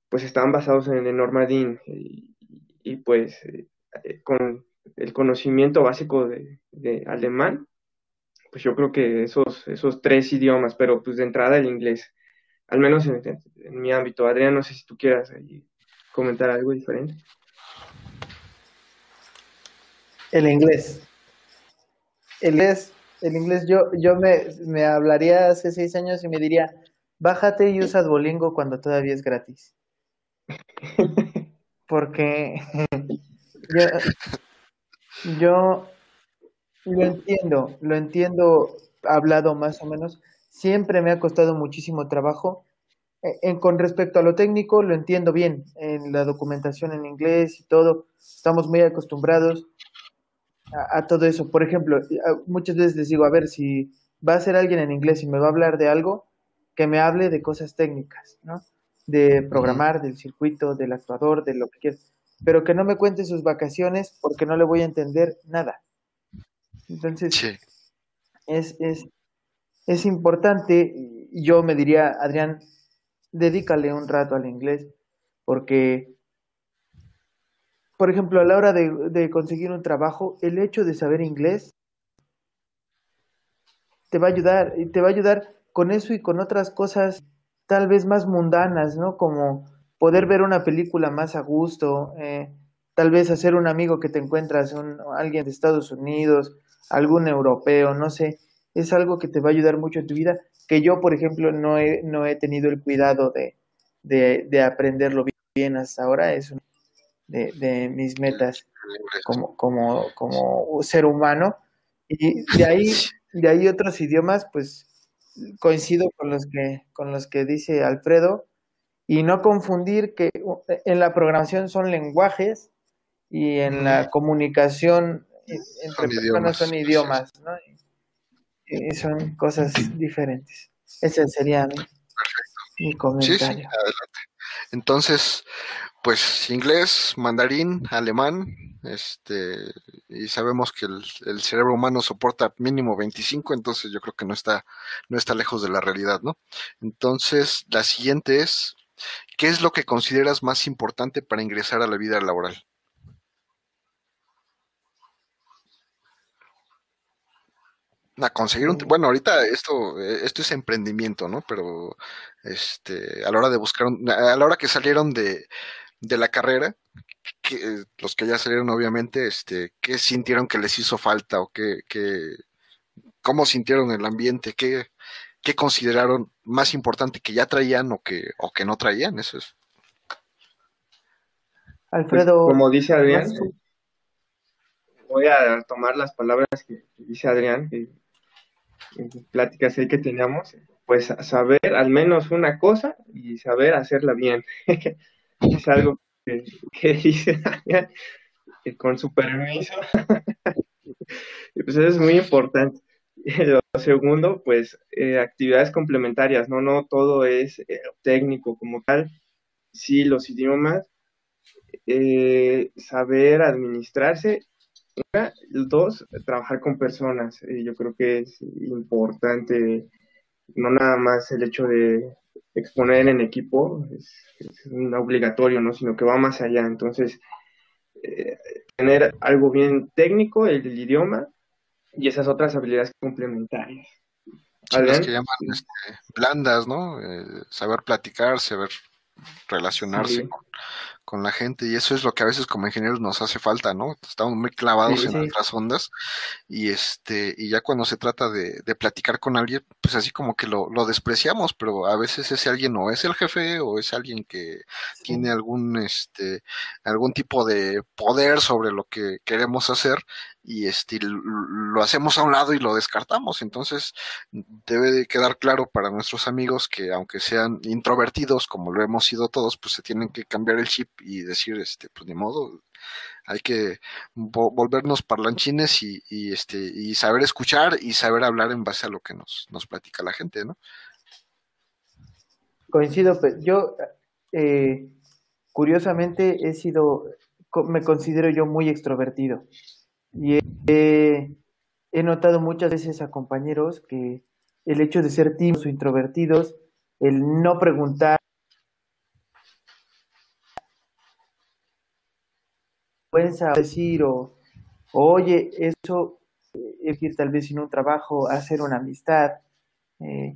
pues estaban basados en el norma DIN y, pues eh, con el conocimiento básico de, alemán, pues yo creo que esos, esos tres idiomas, pero pues de entrada el inglés, al menos en, mi ámbito. Adrián, no sé si tú quieras comentar algo diferente. El inglés. El inglés el inglés, yo, yo me, me hablaría hace seis años y me diría, bájate y usa Duolingo cuando todavía es gratis. Porque yo, yo lo entiendo, lo entiendo hablado más o menos. Siempre me ha costado muchísimo trabajo. E, en, con respecto a lo técnico, lo entiendo bien. En la documentación en inglés y todo, estamos muy acostumbrados a, todo eso. Por ejemplo, muchas veces les digo, a ver, si va a ser alguien en inglés y me va a hablar de algo, que me hable de cosas técnicas, ¿no? De programar, del circuito, del actuador, de lo que quieras. Pero que no me cuente sus vacaciones porque no le voy a entender nada. Entonces, es, es, es importante, yo me diría, Adrián, dedícale un rato al inglés, porque por ejemplo, a la hora de, conseguir un trabajo, el hecho de saber inglés te va a ayudar, y te va a ayudar con eso y con otras cosas tal vez más mundanas, ¿no? Como poder ver una película más a gusto, eh, tal vez hacer un amigo que te encuentras, un, alguien de Estados Unidos, algún europeo, no sé, es algo que te va a ayudar mucho en tu vida, que yo, por ejemplo, no he, no he tenido el cuidado de, de, de aprenderlo bien hasta ahora, es un de, mis metas como, como, como ser humano. Y de ahí, de ahí otros idiomas, pues coincido con los que, con los que dice Alfredo, y no confundir que en la programación son lenguajes y en la comunicación entre personas son idiomas, eh, son cosas diferentes. Ese sería mi, mi comentario. Sí, sí, adelante. Entonces, pues inglés, mandarín, alemán, este, y sabemos que el, cerebro humano soporta mínimo 25, entonces yo creo que no está, no está lejos de la realidad, ¿no? Entonces, la siguiente es, ¿qué es lo que consideras más importante para ingresar a la vida laboral? A conseguir un, bueno, ahorita esto, esto es emprendimiento, ¿no? Pero, este, a la hora de buscar, a la hora que salieron de, de la carrera, que, los que ya salieron obviamente, este, ¿qué sintieron que les hizo falta o qué, qué cómo sintieron el ambiente? ¿Qué, qué consideraron más importante que ya traían o que, o que no traían? Eso es. Alfredo. Pues, como dice Adrián, voy a tomar las palabras que dice Adrián en pláticas ahí que teníamos, pues saber al menos una cosa y saber hacerla bien. es algo que, dice que con su permiso. pues eso es muy importante. Lo segundo, pues eh, actividades complementarias, ¿no? No todo es eh, técnico como tal. Sí, los idiomas, eh, saber administrarse. Una, dos, trabajar con personas. yo creo que es importante, no nada más el hecho de exponer en equipo es, un obligatorio, ¿no? Sino que va más allá. Entonces, eh, tener algo bien técnico, el, idioma, y esas otras habilidades complementarias. las que llaman este, blandas, ¿no? Eh, saber platicar, saber relacionarse con, la gente y eso es lo que a veces como ingenieros nos hace falta, ¿no? Estamos muy clavados en otras ondas y este y ya cuando se trata de, de platicar con alguien, pues así como que lo, lo, despreciamos, pero a veces ese alguien o es el jefe o es alguien que tiene algún este algún tipo de poder sobre lo que queremos hacer y este, lo hacemos a un lado y lo descartamos. Entonces, debe de quedar claro para nuestros amigos que aunque sean introvertidos, como lo hemos sido todos, pues se tienen que cambiar el chip y decir, este, pues ni modo, hay que volvernos parlanchines y, y, este, y saber escuchar y saber hablar en base a lo que nos, nos platica la gente, ¿no? Coincido, pues, yo eh, curiosamente he sido, me considero yo muy extrovertido. Y he, notado muchas veces a compañeros que el hecho de ser tímidos o introvertidos, el no preguntar, decir o, oye, eso es ir tal vez sin un trabajo, hacer una amistad. Eh,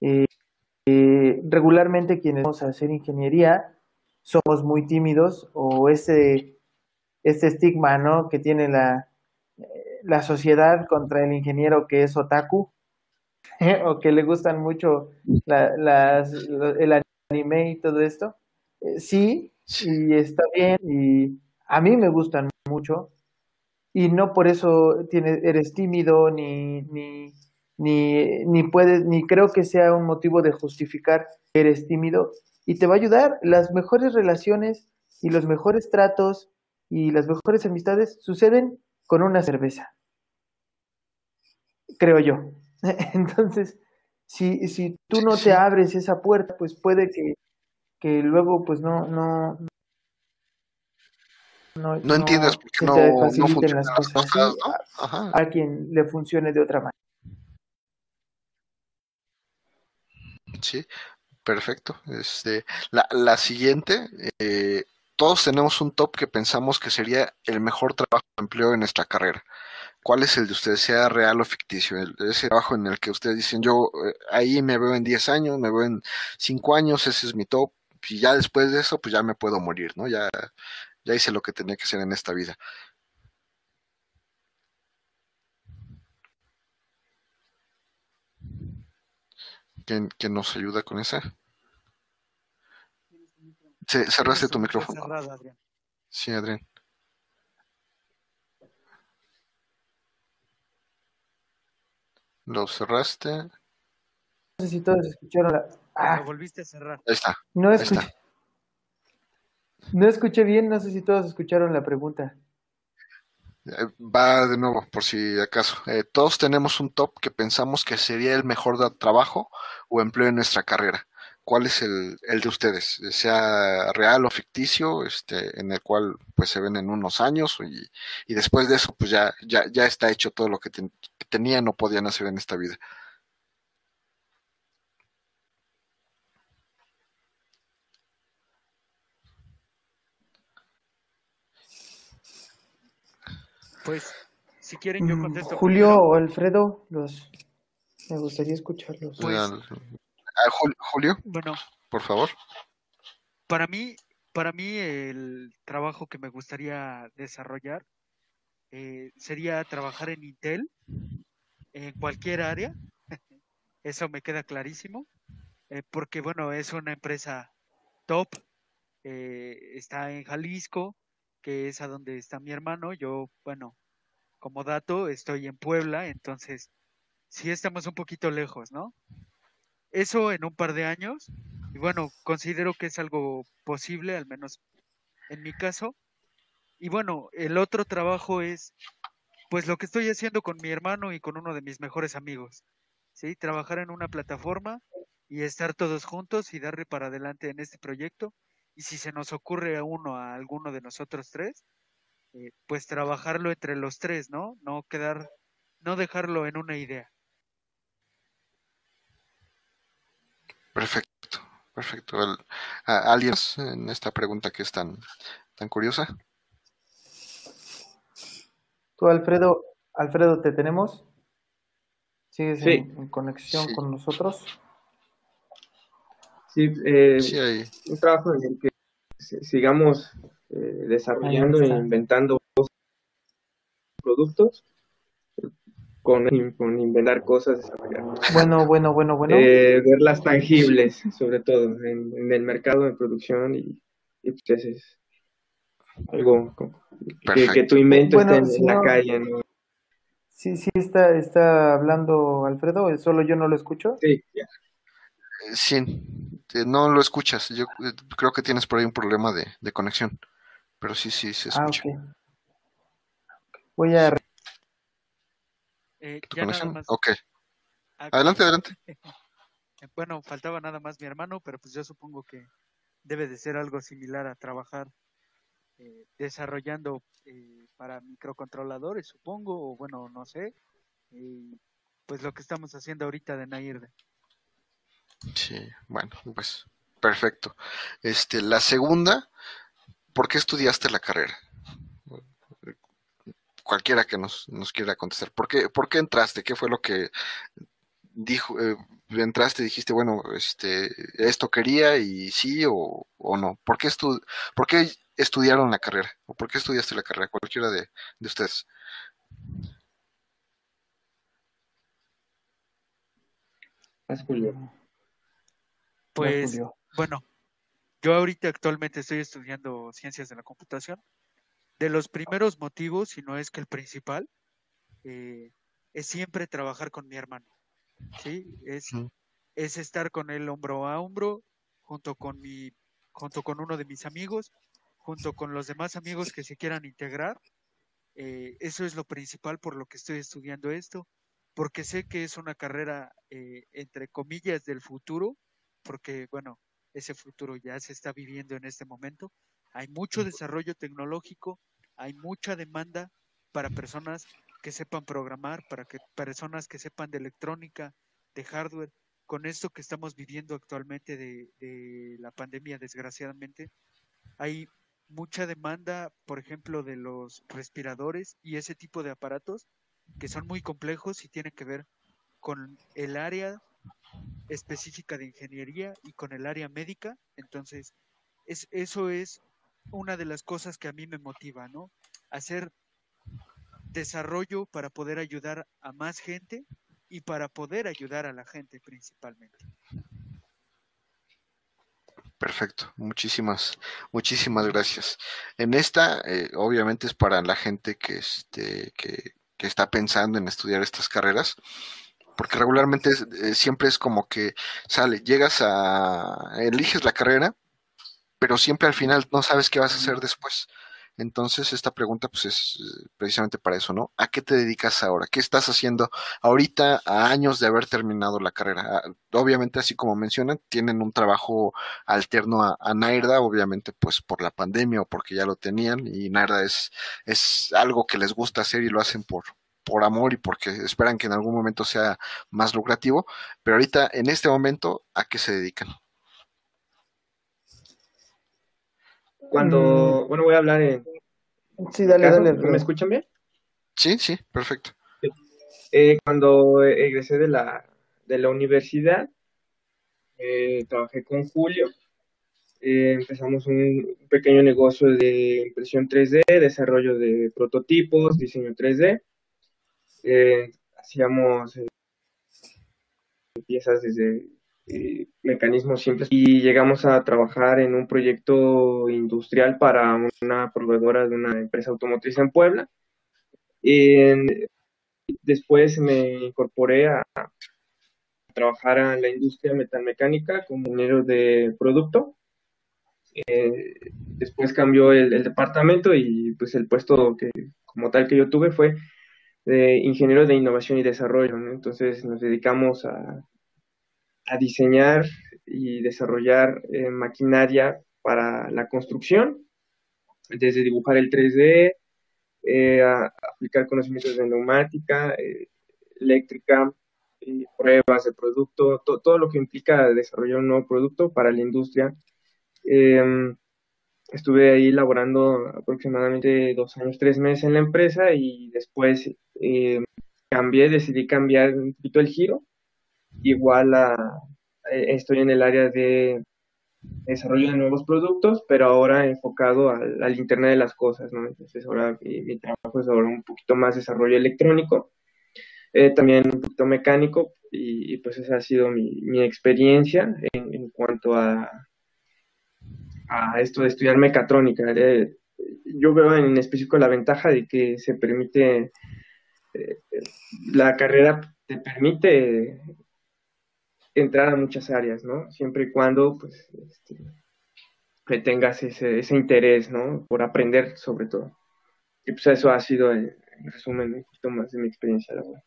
eh, eh, regularmente quienes vamos a hacer ingeniería somos muy tímidos o ese este estigma ¿no? que tiene la, la sociedad contra el ingeniero que es otaku o que le gustan mucho las, el anime y todo esto. Sí, y está bien, y a mí me gustan mucho, y no por eso tienes, eres tímido, ni, ni, ni, ni puedes, ni creo que sea un motivo de justificar que eres tímido, y te va a ayudar. Las mejores relaciones y los mejores tratos y las mejores amistades suceden con una cerveza. Creo yo. Entonces, si, si tú no te abres esa puerta, pues puede que, que luego pues no, no, no, no entiendes por qué no, no funcionan las cosas, ¿no? A, quien le funcione de otra manera. Sí, perfecto. Este, la, la siguiente, eh, todos tenemos un top que pensamos que sería el mejor trabajo de empleo en nuestra carrera. ¿Cuál es el de ustedes, sea real o ficticio? ese trabajo en el que ustedes dicen, yo eh, ahí me veo en 10 años, me veo en 5 años, ese es mi top, y ya después de eso, pues ya me puedo morir, ¿no? Ya, ya hice lo que tenía que hacer en esta vida. ¿Quién, quién nos ayuda con esa? cerraste tu micrófono. Sí, Adrián. Lo cerraste. No sé si todos escucharon la. Ah, volviste a cerrar. Ahí está. No escuché. No escuché bien, no sé si todos escucharon la pregunta. Eh, va de nuevo, por si acaso. Eh, todos tenemos un top que pensamos que sería el mejor trabajo o empleo en nuestra carrera. ¿Cuál es el, el, de ustedes? Sea real o ficticio, este, en el cual pues se ven en unos años y, y después de eso pues ya, ya, ya está hecho todo lo que, que tenían o podían hacer en esta vida. Pues, si quieren, yo mm, contesto. Julio o Alfredo, los me gustaría escucharlos. Pues, Julio, bueno, por favor. Para mí, para mí el trabajo que me gustaría desarrollar eh, sería trabajar en Intel, en cualquier área. Eso me queda clarísimo, eh, porque bueno, es una empresa top, eh, está en Jalisco, es a donde está mi hermano. Yo, bueno, como dato, estoy en Puebla, entonces sí estamos un poquito lejos, ¿no? Eso en un par de años, y bueno, considero que es algo posible, al menos en mi caso. Y bueno, el otro trabajo es, pues lo que estoy haciendo con mi hermano y con uno de mis mejores amigos, ¿sí? Trabajar en una plataforma y estar todos juntos y darle para adelante en este proyecto y si se nos ocurre a uno, a alguno de nosotros tres, eh, pues trabajarlo entre los tres, ¿no? No quedar, no dejarlo en una idea. Perfecto, perfecto. ¿Alguien en esta pregunta que es tan, tan curiosa? Tú, Alfredo, Alfredo, ¿te tenemos? ¿Sigues en, conexión con nosotros? Sí, eh, un trabajo en el que sigamos eh, desarrollando e inventando productos con, con, inventar cosas, desarrollar. Bueno, bueno, bueno, bueno. Eh, verlas tangibles, sobre todo, en, el mercado de producción y, y pues es algo que, que, tu invento esté en, la calle. Sí, sí, está, está hablando Alfredo, solo yo no lo escucho. Sí, Sí, no lo escuchas. Yo eh, creo que tienes por ahí un problema de, de conexión. Pero sí, sí, se ah, escucha. Voy a... Eh, Ok. Ah, adelante, adelante. bueno, faltaba nada más mi hermano, pero pues yo supongo que debe de ser algo similar a trabajar eh, desarrollando eh, para microcontroladores, supongo, o bueno, no sé. pues lo que estamos haciendo ahorita de Nairde. Sí, bueno, pues perfecto. Este, la segunda, ¿por qué estudiaste la carrera? Cualquiera que nos, quiera contestar. ¿Por qué, ¿Por qué entraste? ¿Qué fue lo que dijo? Eh, entraste y dijiste, bueno, este, esto quería y sí o, o no. ¿Por qué, estu ¿Por qué estudiaron la carrera? ¿O por qué estudiaste la carrera? Cualquiera de, de ustedes. Es Julio. Pues, bueno, yo ahorita actualmente estoy estudiando ciencias de la computación. De los primeros motivos, si no es que el principal, eh, es siempre trabajar con mi hermano. ¿sí? Es, es estar con él hombro a hombro, junto con, mi, junto con uno de mis amigos, junto con los demás amigos que se quieran integrar. Eh, eso es lo principal por lo que estoy estudiando esto, porque sé que es una carrera, eh, entre comillas, del futuro, porque, bueno, ese futuro ya se está viviendo en este momento. Hay mucho desarrollo tecnológico, hay mucha demanda para personas que sepan programar, para que personas que sepan de electrónica, de hardware. Con esto que estamos viviendo actualmente de, de la pandemia, desgraciadamente, hay mucha demanda, por ejemplo, de los respiradores y ese tipo de aparatos que son muy complejos y tienen que ver con el área específica de ingeniería y con el área médica. Entonces, es, eso es una de las cosas que a mí me motiva, ¿no? Hacer desarrollo para poder ayudar a más gente y para poder ayudar a la gente principalmente. Perfecto, muchísimas, muchísimas gracias. En esta, eh, obviamente es para la gente que, este, que, que está pensando en estudiar estas carreras porque regularmente eh, siempre es como que sale, llegas a, eliges la carrera, pero siempre al final no sabes qué vas a hacer después. Entonces, esta pregunta pues es eh, precisamente para eso, ¿no? ¿A qué te dedicas ahora? ¿Qué estás haciendo ahorita a años de haber terminado la carrera? Ah, obviamente, así como mencionan, tienen un trabajo alterno a, a Nairda, obviamente pues por la pandemia o porque ya lo tenían y Nairda es, es algo que les gusta hacer y lo hacen por, por amor y porque esperan que en algún momento sea más lucrativo, pero ahorita en este momento, ¿a qué se dedican? Cuando, bueno, voy a hablar en... Sí, dale, caso, dale. ¿Me escuchan bien? Sí, sí, perfecto. Eh, cuando egresé de la, de la universidad, eh, trabajé con Julio. Eh, empezamos un pequeño negocio de impresión 3D, desarrollo de prototipos, diseño 3D. Eh, hacíamos eh, piezas desde eh, mecanismos simples y llegamos a trabajar en un proyecto industrial para una proveedora de una empresa automotriz en Puebla. En- después me incorporé a, trabajar en la industria metalmecánica como ingeniero de producto. Después cambió el, el departamento y pues el puesto que como tal que yo tuve fue de ingeniero de innovación y desarrollo, ¿no? Entonces nos dedicamos a, a diseñar y desarrollar eh, maquinaria para la construcción, desde dibujar el 3D, eh, a aplicar conocimientos de neumática, eh, eléctrica, pruebas de producto, to- todo lo que implica desarrollar un nuevo producto para la industria. Estuve ahí laborando aproximadamente dos años, tres meses en la empresa y después eh, cambié, decidí cambiar un poquito el giro. Igual a, eh, estoy en el área de desarrollo de nuevos productos, pero ahora enfocado al, al Internet de las cosas, ¿no? Entonces ahora mi, trabajo es ahora un poquito más desarrollo electrónico, eh, también un poquito mecánico y, pues esa ha sido mi, mi experiencia en, en cuanto a, a esto de estudiar mecatrónica. Eh, yo veo en específico la ventaja de que se permite, eh, la carrera te permite entrar a muchas áreas, ¿no? Siempre y cuando, pues, este, que tengas ese, ese interés, ¿no? Por aprender sobre todo. Y pues eso ha sido, en, en resumen, un poquito más de mi experiencia laboral.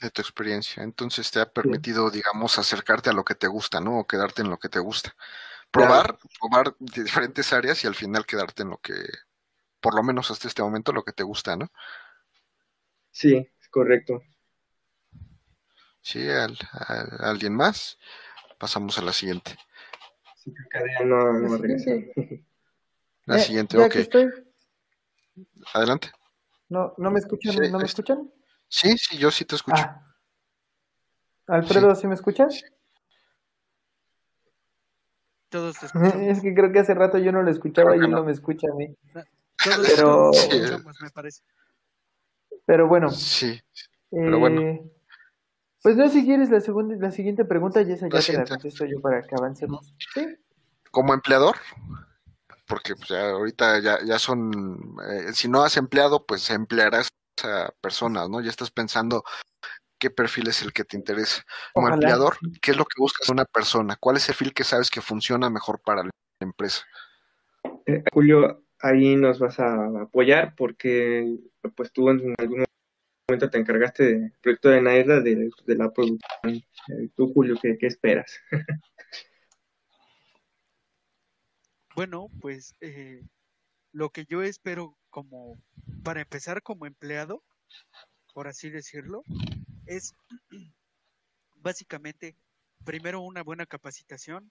de tu experiencia. Entonces te ha permitido, digamos, acercarte a lo que te gusta, ¿no? O quedarte en lo que te gusta. Probar, probar de diferentes áreas y al final quedarte en lo que, por lo menos hasta este momento, lo que te gusta, ¿no? Sí, es correcto. Sí, al, al- alguien más. Pasamos a la siguiente. Sí, Cadena no, no La regresa. La siguiente, ya ok. estoy. Adelante. No, ¿no me escuchan? Sí, ¿No me escuchan? Sí, sí, yo sí te escucho. Ah. Alfredo, ¿sí me escuchas? Todos te escuchamos. Es que creo que hace rato yo no lo escuchaba y él no. no me escucha a mí. Todos Pero- te escuchamos, me parece. Pero bueno, Sí, pero bueno. eh, pues no, si quieres la segunda, la siguiente pregunta y esa ya te la contesto yo para que avancemos. Sí, como empleador, porque pues, ya ahorita ya, ya son, eh, si no has empleado, pues emplearás a personas, ¿no? Ya estás pensando qué perfil es el que te interesa. Como Ojalá. empleador, ¿qué es lo que buscas en una persona? ¿Cuál es el perfil que sabes que funciona mejor para la empresa? Eh, Julio, ahí nos vas a apoyar porque pues tú en algún momento te encargaste del proyecto de Naira de, de la producción. Eh, Tú, Julio, ¿qué, qué esperas? Bueno, pues eh, lo que yo espero como, para empezar como empleado, por así decirlo, es básicamente, primero una buena capacitación,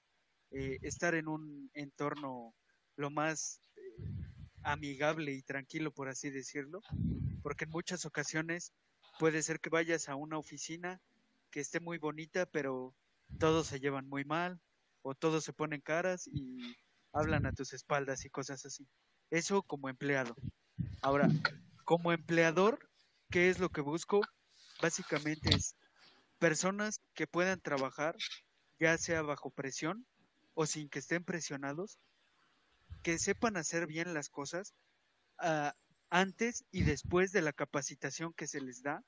eh, estar en un entorno lo más eh, amigable y tranquilo, por así decirlo, porque en muchas ocasiones puede ser que vayas a una oficina que esté muy bonita, pero todos se llevan muy mal, o todos se ponen caras y hablan a tus espaldas y cosas así. Eso como empleado. Ahora, como empleador, ¿qué es lo que busco? Básicamente es personas que puedan trabajar, ya sea bajo presión o sin que estén presionados, que sepan hacer bien las cosas ah, antes y después de la capacitación que se les da,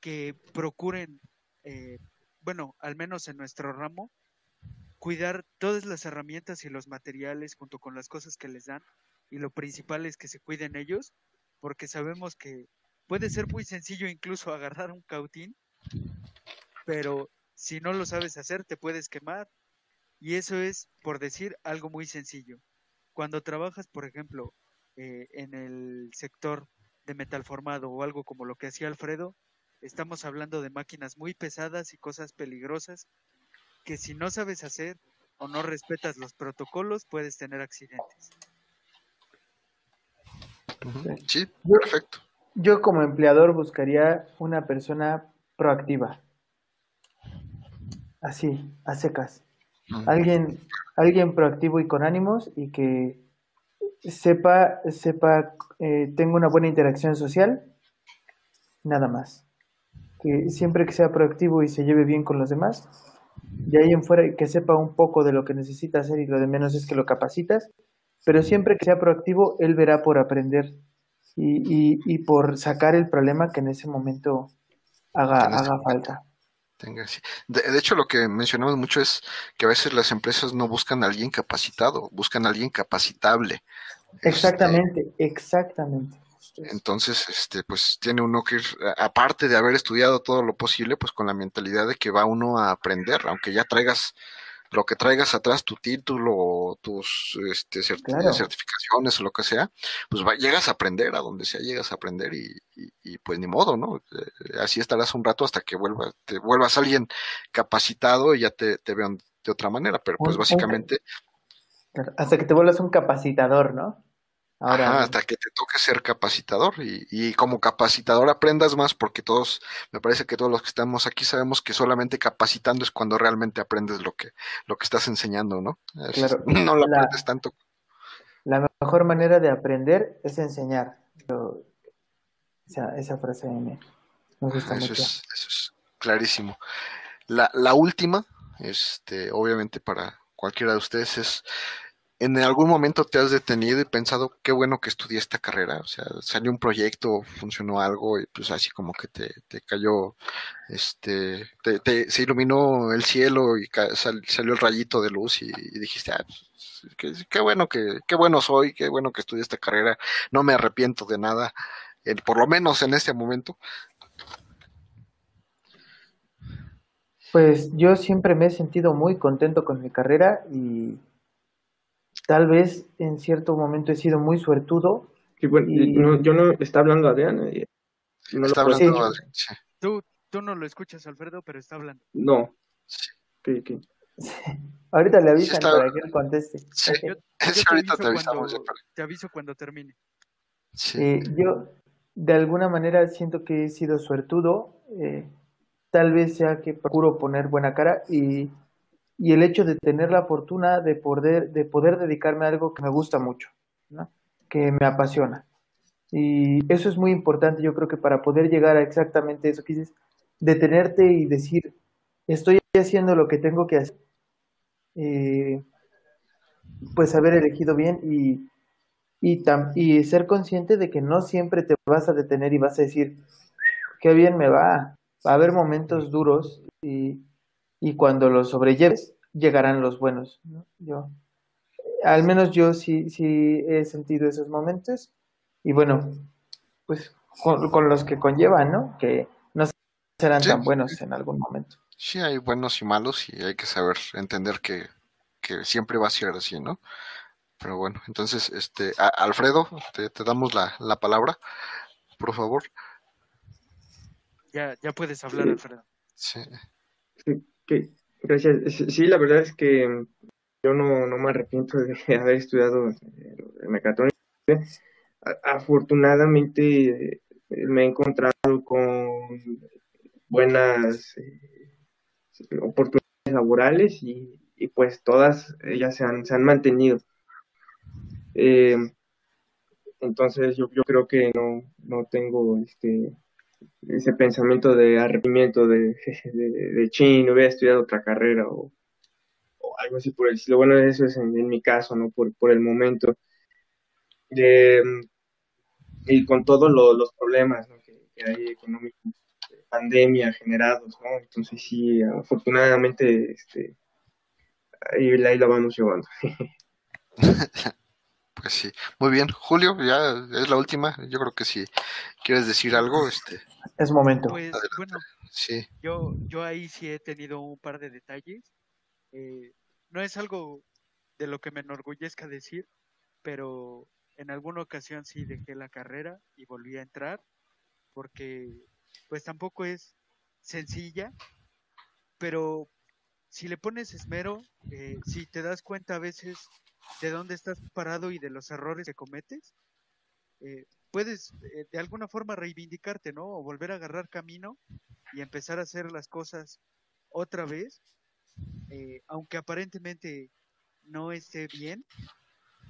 que procuren, eh, bueno, al menos en nuestro ramo, cuidar todas las herramientas y los materiales junto con las cosas que les dan y lo principal es que se cuiden ellos, porque sabemos que puede ser muy sencillo incluso agarrar un cautín, pero si no lo sabes hacer te puedes quemar. Y eso es, por decir, algo muy sencillo. Cuando trabajas, por ejemplo, eh, en el sector de metal formado o algo como lo que hacía Alfredo, estamos hablando de máquinas muy pesadas y cosas peligrosas que si no sabes hacer o no respetas los protocolos puedes tener accidentes. Sí, perfecto. Yo como empleador buscaría una persona proactiva. Así, a secas. Alguien, alguien proactivo y con ánimos y que sepa, sepa, eh, tenga una buena interacción social, nada más. Que siempre que sea proactivo y se lleve bien con los demás, de ahí en fuera que sepa un poco de lo que necesita hacer y lo de menos es que lo capacitas, pero siempre que sea proactivo, él verá por aprender y, y, por sacar el problema que en ese momento haga, haga falta. De, hecho, lo que mencionamos mucho es que a veces las empresas no buscan a alguien capacitado, buscan a alguien capacitable. Exactamente, exactamente. Entonces, este, pues tiene uno que ir, aparte de haber estudiado todo lo posible, pues con la mentalidad de que va uno a aprender, aunque ya traigas lo que traigas atrás, tu título, o tus este, certificaciones o lo que sea, pues llegas a aprender, a donde sea llegas a aprender y, y, pues ni modo, ¿no? Eh, así estarás un rato hasta que vuelvas, te vuelvas alguien capacitado y ya te, te vean de otra manera, pero pues básicamente... Hasta que te vuelvas un capacitador, ¿no? Hasta que te toque ser capacitador y, y, como capacitador aprendas más porque todos, me parece que todos los que estamos aquí sabemos que solamente capacitando es cuando realmente aprendes lo que, lo que estás enseñando, ¿no? no lo aprendes tanto. La mejor manera de aprender es enseñar. esa, esa, frase me, gusta eso mucho. Es, eso es clarísimo. La, la última, este, obviamente para cualquiera de ustedes es ¿En algún momento te has detenido y pensado qué bueno que estudié esta carrera? O sea, salió un proyecto, funcionó algo y pues así como que te, te cayó, este, te, se iluminó el cielo y salió el rayito de luz y, dijiste, ah, pues, qué, bueno que, qué bueno soy, qué bueno que estudié esta carrera, no me arrepiento de nada, por lo menos en este momento. Pues yo siempre me he sentido muy contento con mi carrera y tal vez en cierto momento he sido muy suertudo. bueno, yo no está hablando Adrián. Eh, no está hablando Tú, tú no lo escuchas, Alfredo, pero está hablando. No. Ahorita le avisan para que él conteste. Yo, te, aviso cuando, termine. Eh, yo, de alguna manera, siento que he sido suertudo. Eh, tal vez sea que procuro poner buena cara y y el hecho de tener la fortuna de poder, de poder dedicarme a algo que me gusta mucho, que me apasiona. Y eso es muy importante, yo creo que para poder llegar a exactamente eso que dices, detenerte y decir, estoy haciendo lo que tengo que hacer, eh, pues haber elegido bien y, y, y ser consciente de que no siempre te vas a detener y vas a decir, qué bien me va, va a haber momentos duros y y cuando los sobrelleves llegarán los buenos. Yo, al menos yo sí, sí he sentido esos momentos y bueno, pues con, los que conllevan, ¿no? Que no serán tan buenos en algún momento. Sí, hay buenos y malos y hay que saber entender que, siempre va a ser así, ¿no? Pero bueno, entonces, este, Alfredo, te, damos la, la, palabra, por favor. Ya, ya puedes hablar, Alfredo. Sí. sí gracias. Sí, la verdad es que yo no, no me arrepiento de haber estudiado eh, mecatrónica. Afortunadamente eh, me he encontrado con buenas eh, oportunidades laborales y, pues todas ellas se han, se han mantenido. entonces yo, yo creo que no, no tengo este ese pensamiento de arrepentimiento de, de, de chin, hubiera estudiado otra carrera o, algo así por el estilo. Bueno, eso es en, mi caso, ¿no? Por, por el momento. y con todos los problemas que, hay económicos, pandemia generados, ¿no? Entonces sí, afortunadamente, este, ahí, ahí la vamos llevando. Pues sí, muy bien. Julio, ya es la última. Yo creo que si quieres decir algo, este. Es momento. Pues bueno, Sí, yo, yo ahí sí he tenido un par de detalles. Eh, no es algo de lo que me enorgullezca decir, pero en alguna ocasión sí dejé la carrera y volví a entrar, porque pues tampoco es sencilla, pero si le pones esmero, eh, si te das cuenta a veces de dónde estás parado y de los errores que cometes, eh, puedes eh, de alguna forma reivindicarte, ¿no? O volver a agarrar camino y empezar a hacer las cosas otra vez, eh, aunque aparentemente no esté bien,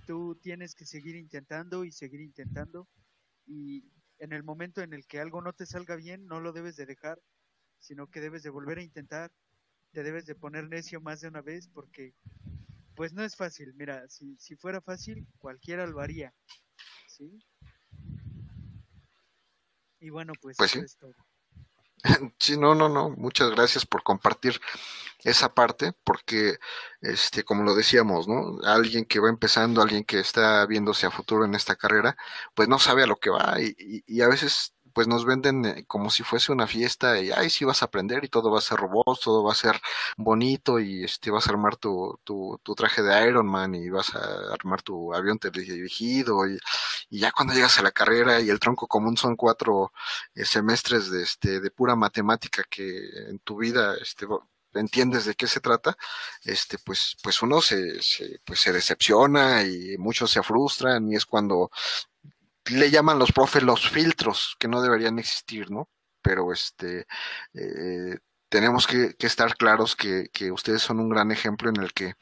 tú tienes que seguir intentando y seguir intentando y en el momento en el que algo no te salga bien, no lo debes de dejar, sino que debes de volver a intentar, te debes de poner necio más de una vez porque pues no es fácil, mira, si, si fuera fácil, cualquiera lo haría, ¿sí? Y bueno, pues, Pues eso sí. es todo. sí, no, no, no. Muchas gracias por compartir esa parte, porque, este, como lo decíamos, ¿no? Alguien que va empezando, alguien que está viéndose a futuro en esta carrera, pues no sabe a lo que va y, y- y a veces, pues nos venden eh, como si fuese una fiesta y, ay, sí vas a aprender y todo va a ser robots, todo va a ser bonito y, este, vas a armar tu, tu, tu traje de Iron Man y vas a armar tu avión dirigido y, y ya cuando llegas a la carrera y el tronco común son cuatro eh, semestres de, este, de pura matemática que en tu vida este, entiendes de qué se trata, este, pues, pues uno se, se, pues se decepciona y muchos se frustran y es cuando le llaman los profes los filtros que no deberían existir, ¿no? Pero este, eh, tenemos que, que, estar claros que, ustedes son un gran ejemplo en el que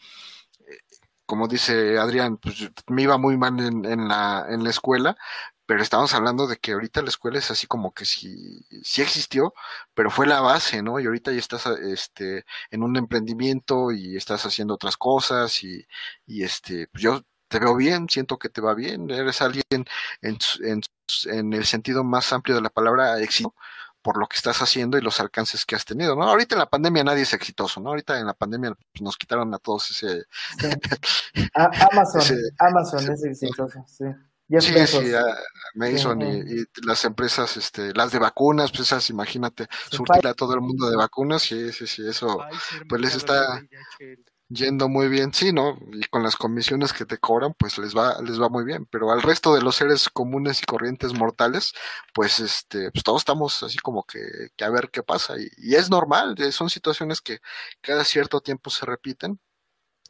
como dice Adrián, pues me iba muy mal en, en, la, en la escuela, pero estamos hablando de que ahorita la escuela es así como que sí, sí existió, pero fue la base, ¿no? Y ahorita ya estás este, en un emprendimiento y estás haciendo otras cosas y, y este, pues yo te veo bien, siento que te va bien, eres alguien en, en, en el sentido más amplio de la palabra éxito por lo que estás haciendo y los alcances que has tenido, ¿no? Ahorita en la pandemia nadie es exitoso, ¿no? Ahorita en la pandemia pues, nos quitaron a todos ese... Sí. A Amazon, ese... Amazon es exitoso, sí. Jeff sí, Bezos. sí, a Mason sí, y, y, las empresas, este, las de vacunas, pues esas, imagínate, surtir a todo el mundo de vacunas, sí, sí, sí, eso, Ay, pues les está yendo muy bien, sí, ¿no? Y con las comisiones que te cobran, pues les va, les va muy bien, pero al resto de los seres comunes y corrientes mortales, pues este, pues todos estamos así como que, que a ver qué pasa, y, y es normal, son situaciones que cada cierto tiempo se repiten,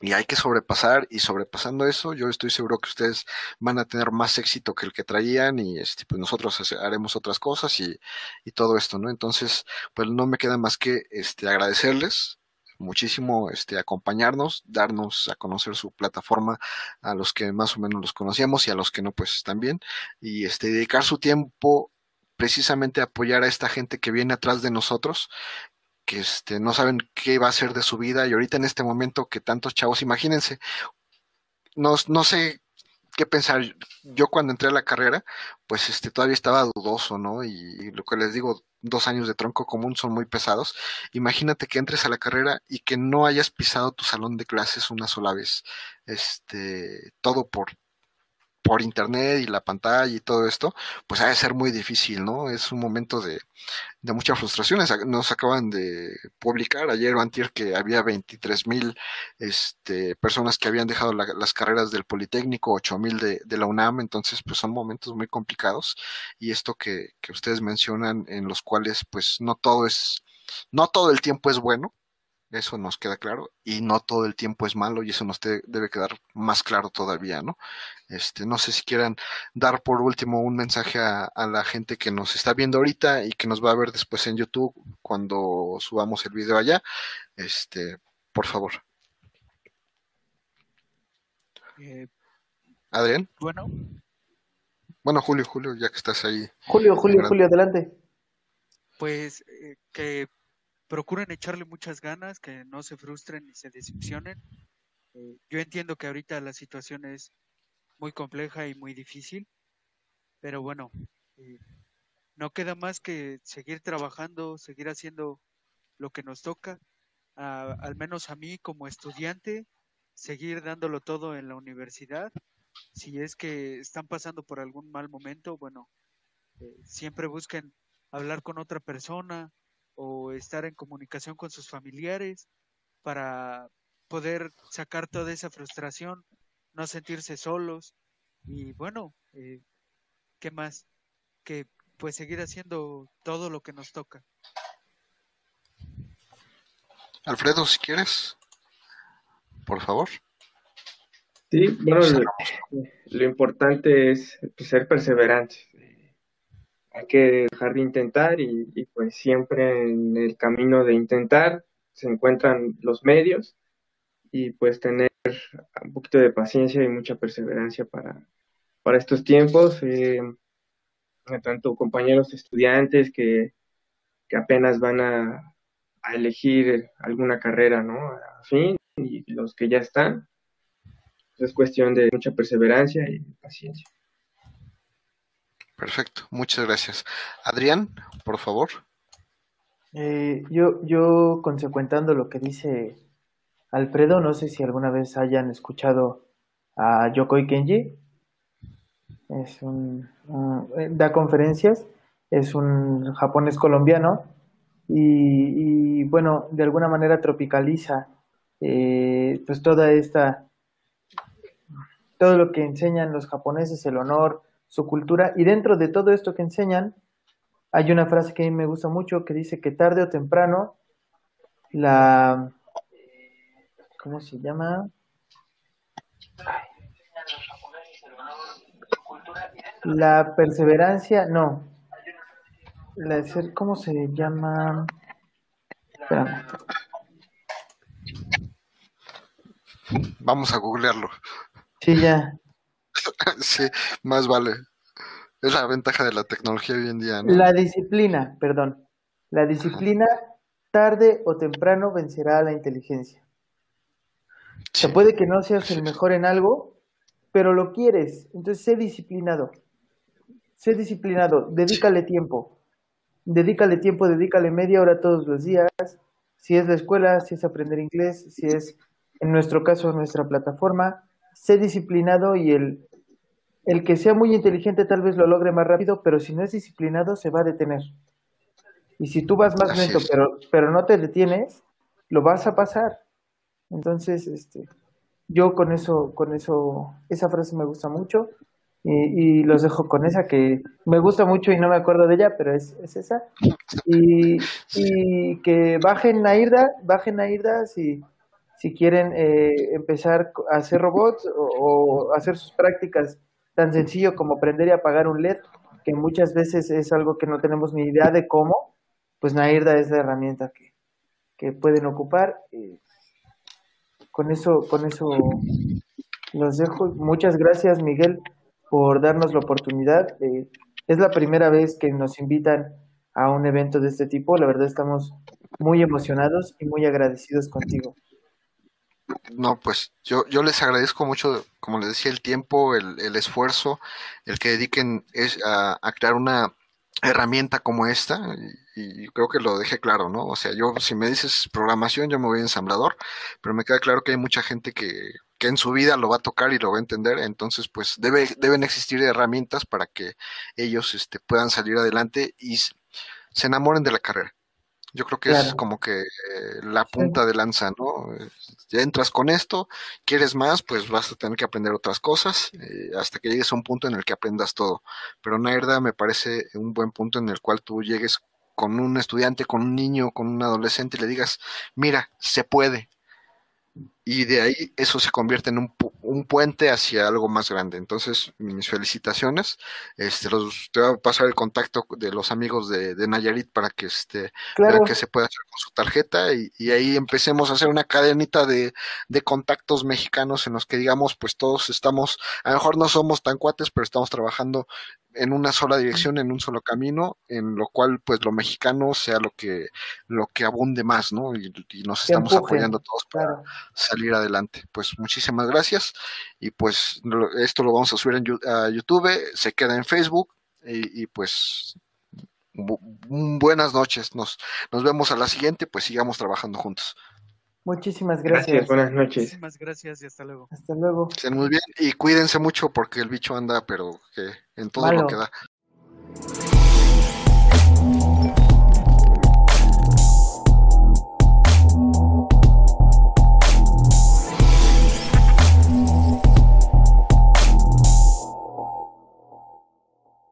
y hay que sobrepasar y sobrepasando eso yo estoy seguro que ustedes van a tener más éxito que el que traían y este pues nosotros haremos otras cosas y, y todo esto no entonces pues no me queda más que este agradecerles muchísimo este acompañarnos darnos a conocer su plataforma a los que más o menos los conocíamos y a los que no pues también y este dedicar su tiempo precisamente a apoyar a esta gente que viene atrás de nosotros que este, no saben qué va a ser de su vida y ahorita en este momento que tantos chavos, imagínense, no, no sé qué pensar. Yo cuando entré a la carrera, pues este todavía estaba dudoso, ¿no? Y, y, lo que les digo, dos años de tronco común son muy pesados. Imagínate que entres a la carrera y que no hayas pisado tu salón de clases una sola vez. Este, todo por por internet y la pantalla y todo esto, pues ha de ser muy difícil, ¿no? Es un momento de, de mucha frustración. Nos acaban de publicar ayer o que había 23 mil este, personas que habían dejado la, las carreras del Politécnico, 8 mil de, de, la UNAM, entonces pues son momentos muy complicados y esto que, que ustedes mencionan en los cuales pues no todo es, no todo el tiempo es bueno, eso nos queda claro, y no todo el tiempo es malo, y eso nos te, debe quedar más claro todavía, ¿no? Este, no sé si quieran dar por último un mensaje a, a, la gente que nos está viendo ahorita y que nos va a ver después en YouTube cuando subamos el video allá. Este, por favor. Eh, Adrián. Bueno. Bueno, Julio, Julio, ya que estás ahí. Julio, Julio, Julio, adelante. Pues eh, que procuren echarle muchas ganas, que no se frustren ni se decepcionen. Eh, yo entiendo que ahorita la situación es muy compleja y muy difícil, pero bueno, eh, no queda más que seguir trabajando, seguir haciendo lo que nos toca, al menos a mí como estudiante, seguir dándolo todo en la universidad si es que están pasando por algún mal momento, bueno, eh, siempre busquen hablar con otra persona o estar en comunicación con sus familiares para poder sacar toda esa frustración, no sentirse solos y bueno, eh, ¿qué más? Que pues seguir haciendo todo lo que nos toca. Alfredo, si quieres, por favor. Sí, bueno, lo, importante es pues, ser perseverantes. Hay que dejar de intentar y, pues siempre en el camino de intentar se encuentran los medios y pues tener un poquito de paciencia y mucha perseverancia para, para estos tiempos. Eh, tanto compañeros estudiantes que, que apenas van a, a, elegir alguna carrera, ¿no? A fin, y los que ya están. Es cuestión de mucha perseverancia y paciencia. Perfecto, muchas gracias. Adrián, por favor. Eh, yo, yo, consecuentando lo que dice Alfredo, no sé si alguna vez hayan escuchado a Yokoi Kenji. Es un, uh, da conferencias, es un japonés colombiano y, y bueno, de alguna manera tropicaliza eh, pues toda esta, todo lo que enseñan los japoneses, el honor, su cultura y dentro de todo esto que enseñan, hay una frase que a mí me gusta mucho que dice que tarde o temprano la ¿cómo se llama? La perseverancia, no. La, ¿Cómo se llama? Vamos a googlearlo. Sí, ya. sí, más vale. Es la ventaja de la tecnología hoy en día. ¿no? La disciplina, perdón. La disciplina tarde o temprano vencerá a la inteligencia. Se puede que no seas el mejor en algo, pero lo quieres. Entonces, sé disciplinado. Sé disciplinado. Dedícale tiempo. Dedícale tiempo, dedícale media hora todos los días. Si es la escuela, si es aprender inglés, si es, en nuestro caso, nuestra plataforma. Sé disciplinado y el, el que sea muy inteligente tal vez lo logre más rápido, pero si no es disciplinado se va a detener. Y si tú vas más lento, pero, pero no te detienes, lo vas a pasar. Entonces, este, yo con eso, con eso, esa frase me gusta mucho y, y, los dejo con esa que me gusta mucho y no me acuerdo de ella, pero es, es esa. Y, y, que bajen a Irda, bajen a Irda si, si quieren eh, empezar a hacer robots o, o hacer sus prácticas tan sencillo como aprender y apagar un LED, que muchas veces es algo que no tenemos ni idea de cómo, pues Nairda es la herramienta que, que pueden ocupar. Eh, con eso, con eso los dejo. Muchas gracias, Miguel, por darnos la oportunidad. Eh, es la primera vez que nos invitan a un evento de este tipo. La verdad estamos muy emocionados y muy agradecidos contigo. No, pues yo, yo les agradezco mucho, como les decía, el tiempo, el, el esfuerzo, el que dediquen es a, crear una herramienta como esta, y, y, creo que lo dejé claro, ¿no? O sea, yo, si me dices programación, yo me voy a ensamblador, pero me queda claro que hay mucha gente que, que en su vida lo va a tocar y lo va a entender, entonces, pues, debe, deben existir herramientas para que ellos este, puedan salir adelante y se enamoren de la carrera. Yo creo que claro. es como que eh, la punta de lanza, ¿no? Ya entras con esto, quieres más, pues vas a tener que aprender otras cosas eh, hasta que llegues a un punto en el que aprendas todo. Pero Nairda me parece un buen punto en el cual tú llegues con un estudiante, con un niño, con un adolescente y le digas, mira, se puede, y de ahí eso se convierte en un, un, puente hacia algo más grande. Entonces, mis felicitaciones. Este, los, te voy a pasar el contacto de los amigos de, de Nayarit para que este, claro. qué se puede hacer con su tarjeta y, y, ahí empecemos a hacer una cadenita de, de contactos mexicanos en los que digamos, pues todos estamos, a lo mejor no somos tan cuates, pero estamos trabajando en una sola dirección, en un solo camino, en lo cual pues lo mexicano sea lo que lo que abunde más, ¿no? Y, y nos que estamos empuje. apoyando todos para claro. salir adelante. Pues muchísimas gracias y pues esto lo vamos a subir en a YouTube, se queda en Facebook y, y pues bu buenas noches, nos, nos vemos a la siguiente, pues sigamos trabajando juntos. Muchísimas gracias. Gracias, buenas noches. Muchísimas gracias y hasta luego. Hasta luego. Estén muy bien y cuídense mucho porque el bicho anda, pero que en todo Malo. lo que da.